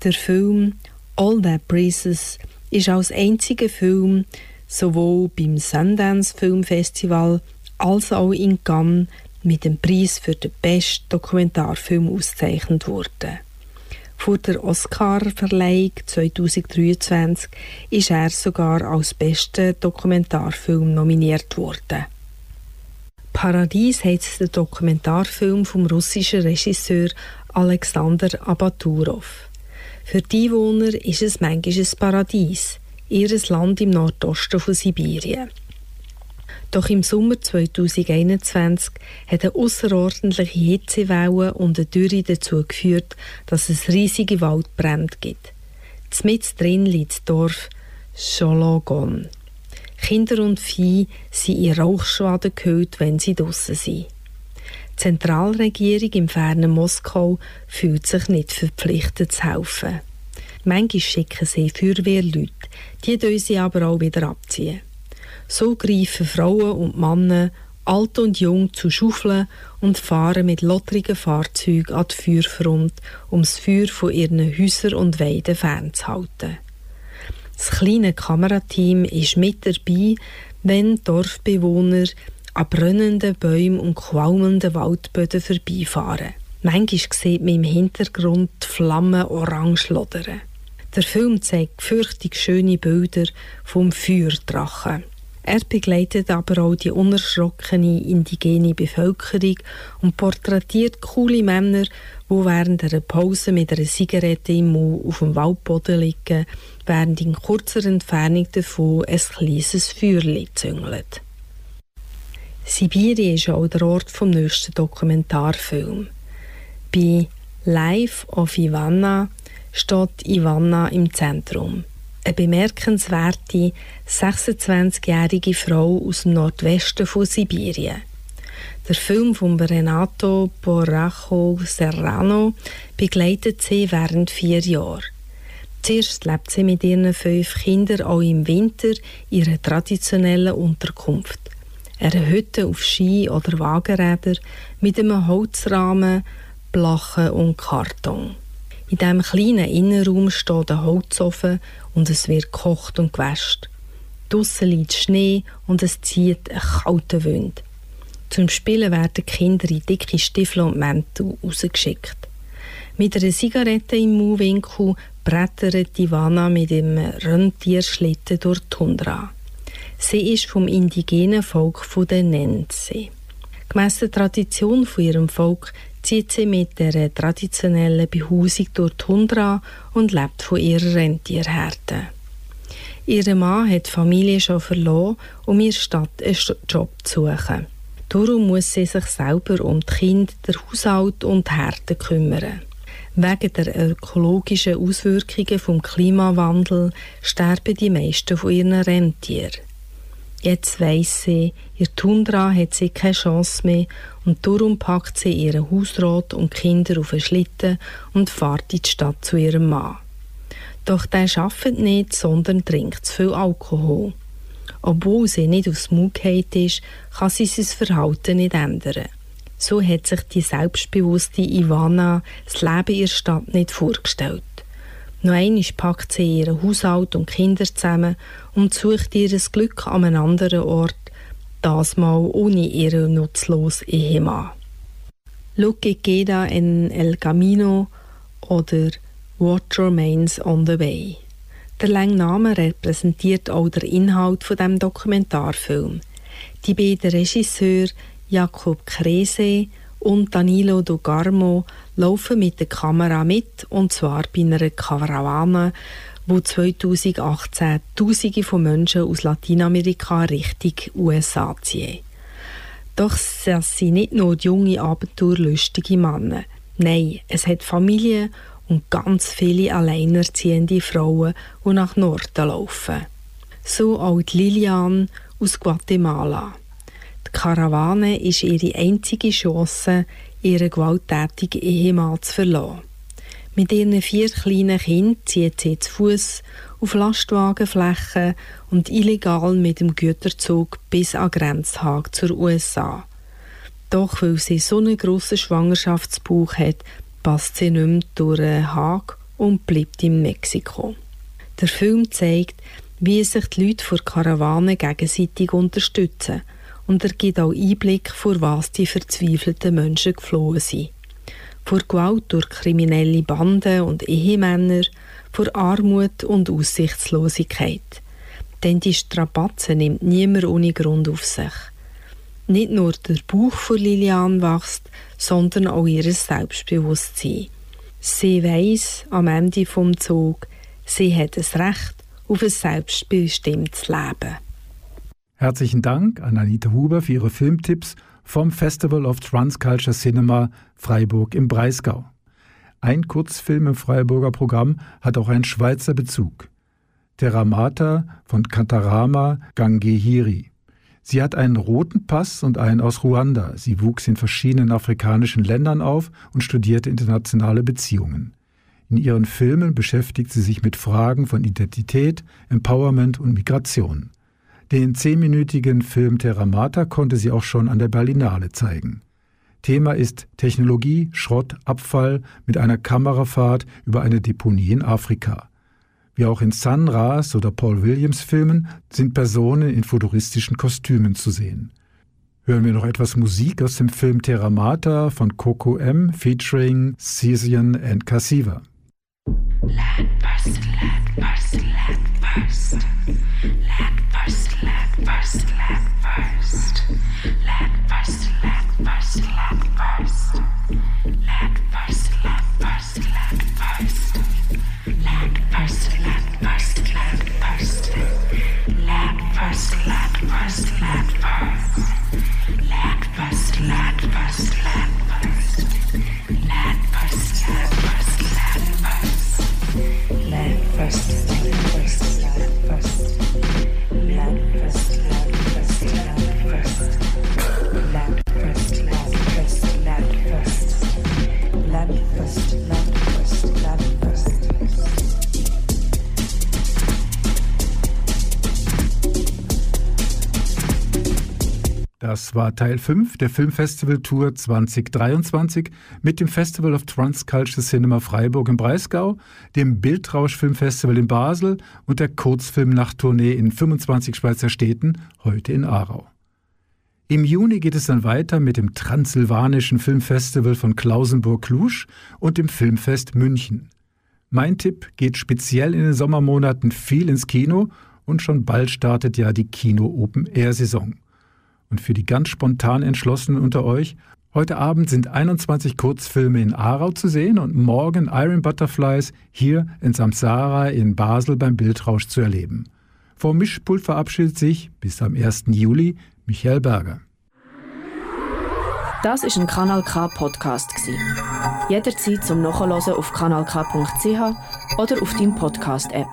Speaker 10: Der Film All That Breezes ist als einziger Film sowohl beim Sundance Filmfestival als auch in Cannes mit dem Preis für den besten Dokumentarfilm ausgezeichnet worden. Vor der Oscar-Verleihung 2023 ist er sogar als bester Dokumentarfilm nominiert worden. Paradies heißt der Dokumentarfilm vom russischen Regisseur Alexander Abaturov. Für die Einwohner ist es manchmal ein Paradies, ihr Land im Nordosten von Sibirien. Doch im Sommer 2021 hat eine außerordentliche Hitzewelle und eine Dürre dazu geführt, dass es riesige Waldbrände gibt. Zmitz drin liegt das Dorf Schologon. Kinder und Vieh sind in Rauchschwaden gehüllt, wenn sie draussen sind. Die Zentralregierung im fernen Moskau fühlt sich nicht verpflichtet zu helfen. Manchmal schicken sie Feuerwehrleute, die sie aber auch wieder abziehen. So greifen Frauen und Männer, alt und jung, zu Schaufeln und fahren mit lottrigen Fahrzeugen an die Feuerfront, um das Feuer von ihren Häusern und Weiden fernzuhalten. Das kleine Kamerateam ist mit dabei, wenn Dorfbewohner an brennenden Bäumen und qualmenden Waldböden vorbeifahren. Manchmal sieht man im Hintergrund die Flammen orange lodern. Der Film zeigt fürchtig schöne Bilder vom Feuerdrachen. Er begleitet aber auch die unerschrockene indigene Bevölkerung und porträtiert coole Männer, die während einer Pause mit einer Zigarette im Mund auf dem Waldboden liegen, während in kurzer Entfernung davon ein kleines Feuerchen züngelt. Sibirien ist auch der Ort vom nächsten Dokumentarfilm. Bei Life of Ivana steht Ivana im Zentrum. Eine bemerkenswerte 26-jährige Frau aus dem Nordwesten von Sibirien. Der Film von Renato Borracho Serrano begleitet sie während vier Jahren. Zuerst lebt sie mit ihren fünf Kindern auch im Winter in ihrer traditionellen Unterkunft einer Hütte auf Ski oder Wagenräder mit einem Holzrahmen, Blachen und Karton. In diesem kleinen Innenraum steht ein Holzofen und es wird gekocht und gewäscht. Draussen liegt Schnee und es zieht ein kalter Wind. Zum Spielen werden Kinder in dicke Stiefel und Mäntel rausgeschickt. Mit einer Zigarette im Mauwinkel brettert Ivana mit dem Rentierschlitten durch die Tundra. Sie ist vom indigenen Volk der Nenze. Gemäss der Tradition von ihrem Volk zieht sie mit der traditionellen Behausung durch die Tundra und lebt von ihrer Rentierherde. Ihr Mann hat die Familie schon verloren, um der Stadt einen Job zu suchen. Darum muss sie sich selber um die Kinder, den Haushalt und die Herde kümmern. Wegen der ökologischen Auswirkungen vom Klimawandel sterben die meisten von ihren Rentieren. Jetzt weiss sie, ihr Tundra hat sie keine Chance mehr und darum packt sie ihren Hausrat und Kinder auf einen Schlitten und fährt in die Stadt zu ihrem Mann. Doch der arbeitet nicht, sondern trinkt zu viel Alkohol. Obwohl sie nicht aufs Maul ist, kann sie sein Verhalten nicht ändern. So hat sich die selbstbewusste Ivana das Leben ihrer Stadt nicht vorgestellt. Noch einmal packt sie ihren Haushalt und Kinder zusammen und sucht ihr Glück an einem anderen Ort, das mal ohne ihren nutzlosen Ehemann. Lo que queda en el camino oder What Remains on the Way. Der lange Name repräsentiert auch den Inhalt von dem Dokumentarfilm. Die beiden Regisseure Jakob Krese und Danilo Dogarmo laufen mit der Kamera mit, und zwar bei einer Karawane, wo 2018 Tausende von Menschen aus Lateinamerika Richtung USA ziehen. Doch das sind nicht nur junge, abenteuerlustige Männer. Nein, es hat Familien und ganz viele alleinerziehende Frauen, die nach Norden laufen. So auch Lilian aus Guatemala. Die Karawane ist ihre einzige Chance, ihren gewalttätigen Ehemann zu verlassen. Mit ihren vier kleinen Kindern zieht sie zu Fuß auf Lastwagenflächen und illegal mit dem Güterzug bis an Grenzhag zur USA. Doch weil sie so einen grossen Schwangerschaftsbauch hat, passt sie nicht mehr durch den Haag und bleibt in Mexiko. Der Film zeigt, wie sich die Leute vor Karawane gegenseitig unterstützen – und er gibt auch Einblick, vor was die verzweifelten Menschen geflohen sind. Vor Gewalt durch kriminelle Banden und Ehemänner, vor Armut und Aussichtslosigkeit. Denn die Strapazen nimmt niemand ohne Grund auf sich. Nicht nur der Bauch von Lilian wächst, sondern auch ihr Selbstbewusstsein. Sie weiß am Ende vom Zug, sie hat das Recht auf ein selbstbestimmtes Leben.
Speaker 2: Herzlichen Dank an Anita Huber für ihre Filmtipps vom Festival of Transculture Cinema Freiburg im Breisgau. Ein Kurzfilm im Freiburger Programm hat auch einen Schweizer Bezug. Terramata von Kantarama Gangehiri. Sie hat einen roten Pass und einen aus Ruanda. Sie wuchs in verschiedenen afrikanischen Ländern auf und studierte internationale Beziehungen. In ihren Filmen beschäftigt sie sich mit Fragen von Identität, Empowerment und Migration. Den zehnminütigen Film Terramata konnte sie auch schon an der Berlinale zeigen. Thema ist Technologie, Schrott, Abfall mit einer Kamerafahrt über eine Deponie in Afrika. Wie auch in Sun Ra's oder Paul Williams Filmen sind Personen in futuristischen Kostümen zu sehen. Hören wir noch etwas Musik aus dem Film Terramata von Coco M featuring Cesian and Cassiva. Land first, land first, land first. Das war Teil 5 der Filmfestival Tour 2023 mit dem Festival of Transcultural Cinema Freiburg im Breisgau, dem Bildrausch Filmfestival in Basel und der Kurzfilmnachttournee in 25 Schweizer Städten, heute in Aarau. Im Juni geht es dann weiter mit dem Transsilvanischen Filmfestival von Klausenburg-Klusch und dem Filmfest München. Mein Tipp geht speziell in den Sommermonaten viel ins Kino und schon bald startet ja die Kino-Open-Air-Saison. Und für die ganz spontan Entschlossenen unter euch, heute Abend sind 21 Kurzfilme in Aarau zu sehen und morgen Iron Butterflies hier in Samsara in Basel beim Bildrausch zu erleben. Vor Mischpult verabschiedet sich bis am 1. Juli Michael Berger.
Speaker 1: Das ist ein Kanal K Podcast Jederzeit zum Nachhören auf kanalk.ch oder auf deinem Podcast App.